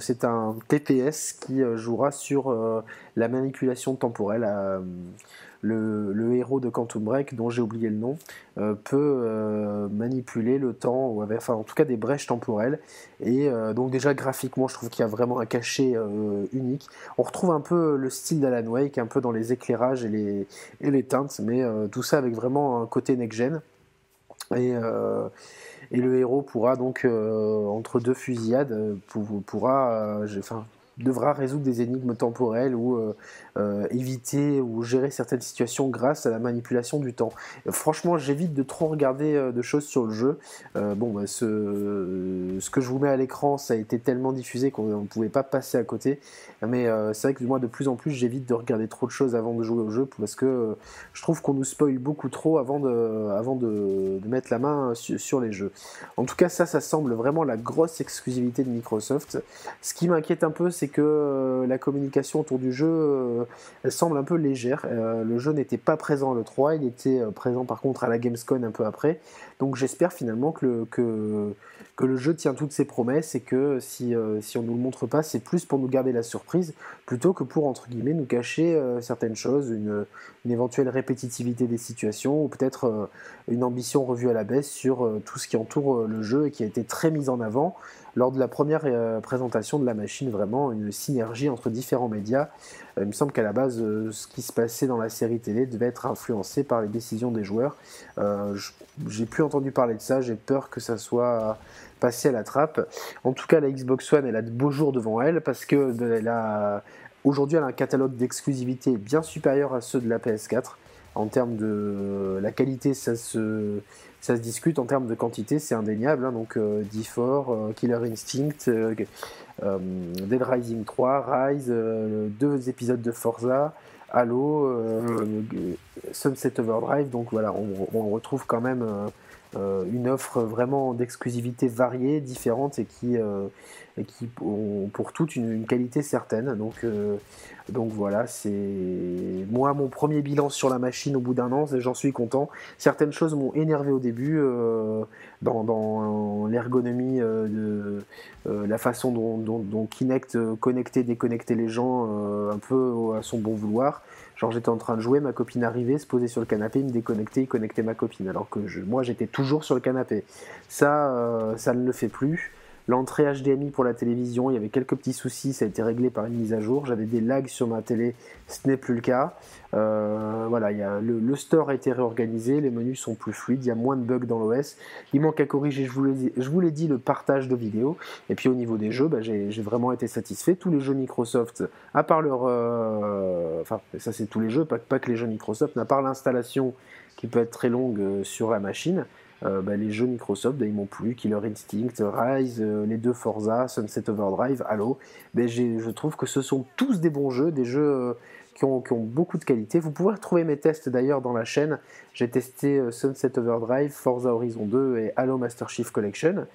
c'est un TPS qui jouera sur la manipulation temporelle le, héros de Quantum Break, dont j'ai oublié le nom, euh, peut euh, manipuler le temps, ou enfin en tout cas des brèches temporelles. Et euh, donc déjà graphiquement, je trouve qu'il y a vraiment un cachet unique. On retrouve un peu le style d'Alan Wake, un peu dans les éclairages et les, teintes, mais tout ça avec vraiment un côté next-gen. Et, et le héros pourra donc, entre deux fusillades, pourra, devra résoudre des énigmes temporelles ou euh, euh, éviter ou gérer certaines situations grâce à la manipulation du temps. franchement, j'évite de trop regarder euh, de choses sur le jeu. bon, bah, ce, que je vous mets à l'écran, ça a été tellement diffusé qu'on ne pouvait pas passer à côté. Mais c'est vrai que moi, de plus en plus, j'évite de regarder trop de choses avant de jouer au jeu parce que je trouve qu'on nous spoil beaucoup trop avant de, avant de, mettre la main sur, les jeux. En tout cas, ça, ça semble vraiment la grosse exclusivité de Microsoft. Ce qui m'inquiète un peu, c'est que euh, la communication autour du jeu euh, elle semble un peu légère. Euh, le jeu n'était pas présent le 3, il était présent par contre à la Gamescom un peu après. Donc j'espère finalement que le, que, le jeu tient toutes ses promesses et que si, si on ne nous le montre pas, c'est plus pour nous garder la surprise plutôt que pour entre guillemets nous cacher certaines choses, une, éventuelle répétitivité des situations ou peut-être une ambition revue à la baisse sur tout ce qui entoure le jeu et qui a été très mis en avant lors de la première euh, présentation de la machine, vraiment une synergie entre différents médias. Euh, il me semble qu'à la base, euh, ce qui se passait dans la série télé devait être influencé par les décisions des joueurs. j'ai plus entendu parler de ça, j'ai peur que ça soit passé à la trappe. En tout cas, la Xbox One, elle a de beaux jours devant elle parce que aujourd'hui, elle a un catalogue d'exclusivité bien supérieur à ceux de la PS4. En termes de la qualité, ça se ça se discute en termes de quantité, c'est indéniable. Hein, donc euh, D4, euh, Killer Instinct, euh, Dead Rising 3, Rise, deux épisodes de Forza, Halo, Sunset Overdrive. Donc voilà, on, retrouve quand même une offre vraiment d'exclusivité variée, différente et qui, qui ont pour toutes une, qualité certaine. Donc, donc voilà, c'est moi mon premier bilan sur la machine au bout d'un an, j'en suis content. Certaines choses m'ont énervé au début dans, l'ergonomie de la façon dont, dont, Kinect connectait, déconnectait les gens un peu à son bon vouloir. Genre j'étais en train de jouer, ma copine arrivait, se posait sur le canapé, me déconnectait, il connectait ma copine. Alors que moi j'étais toujours sur le canapé. Ça, euh, ça ne le fait plus. L'entrée HDMI pour la télévision, il y avait quelques petits soucis, ça a été réglé par une mise à jour. J'avais des lags sur ma télé, ce n'est plus le cas. Euh, voilà, le, store a été réorganisé, les menus sont plus fluides, il y a moins de bugs dans l'OS. Il manque à corriger, je vous l'ai dit, le partage de vidéos. Et puis au niveau des jeux, bah, j'ai vraiment été satisfait. Tous les jeux Microsoft, à part leur... Euh, enfin, ça c'est tous les jeux, pas, pas, que les jeux Microsoft, à part l'installation qui peut être très longue euh, sur la machine, euh, bah, les jeux Microsoft, bah, ils m'ont plu. Killer Instinct, Rise, euh, les deux Forza, Sunset Overdrive, Halo. Mais je trouve que ce sont tous des bons jeux, des jeux euh, qui ont, beaucoup de qualité. Vous pouvez retrouver mes tests d'ailleurs dans la chaîne. J'ai testé Sunset Overdrive, Forza Horizon 2 et Halo Master Chief Collection.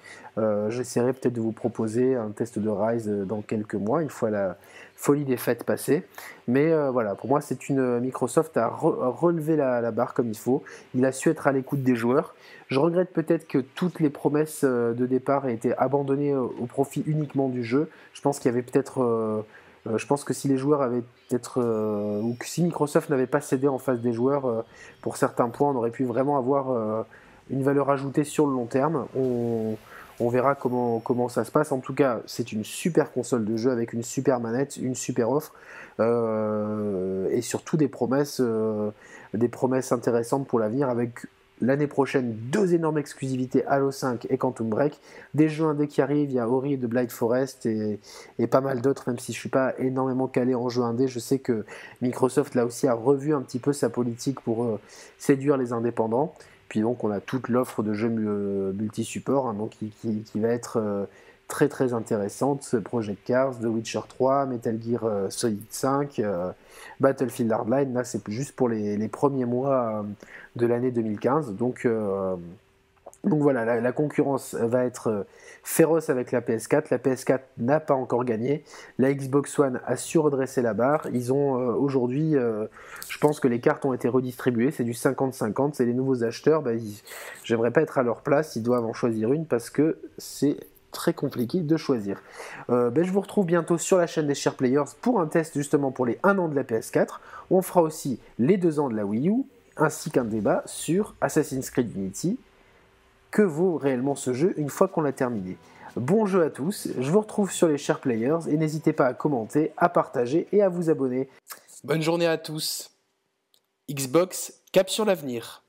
J'essaierai peut-être de vous proposer un test de Rise dans quelques mois, une fois la, folie des fêtes passées. Mais euh, voilà, pour moi, c'est une euh, Microsoft à relever la, barre comme il faut. Il a su être à l'écoute des joueurs. Je regrette peut-être que toutes les promesses euh, de départ aient été abandonnées au profit uniquement du jeu. Je pense qu'il y avait peut-être je pense que si les joueurs avaient peut-être ou que si Microsoft n'avait pas cédé en face des joueurs pour certains points, on aurait pu vraiment avoir une valeur ajoutée sur le long terme. On, on verra comment, comment ça se passe. En tout cas, c'est une super console de jeu avec une super manette, une super offre euh, et surtout des promesses, euh, des promesses intéressantes pour l'avenir avec l'année prochaine deux énormes exclusivités Halo 5 et Quantum Break, des jeux indés qui arrivent, il y a Ori de Blight Forest et, pas mal d'autres, même si je suis pas énormément calé en jeux indés, je sais que Microsoft là aussi a revu un petit peu sa politique pour euh, séduire les indépendants. Puis donc on a toute l'offre de jeux multi-support hein, donc qui, va être euh, très très intéressante. Project Cars, The Witcher 3, Metal Gear euh, Solid 5, Battlefield Hardline. Là c'est juste pour les premiers mois de l'année 2015. Donc voilà, la, concurrence va être euh, féroce avec la PS4. La PS4 n'a pas encore gagné. La Xbox One a su redresser la barre. Ils ont euh, aujourd'hui, euh, je pense que les cartes ont été redistribuées. C'est du 50-50. C'est les nouveaux acheteurs. Bah, J'aimerais pas être à leur place. Ils doivent en choisir une parce que c'est très compliqué de choisir. Ben, je vous retrouve bientôt sur la chaîne des Share Players pour un test justement pour les 1 an de la PS4. On fera aussi les 2 ans de la Wii U ainsi qu'un débat sur Assassin's Creed Unity que vaut réellement ce jeu une fois qu'on l'a terminé. Bon jeu à tous, je vous retrouve sur les Share Players et n'hésitez pas à commenter, à partager et à vous abonner. Bonne journée à tous. Xbox, cap sur l'avenir.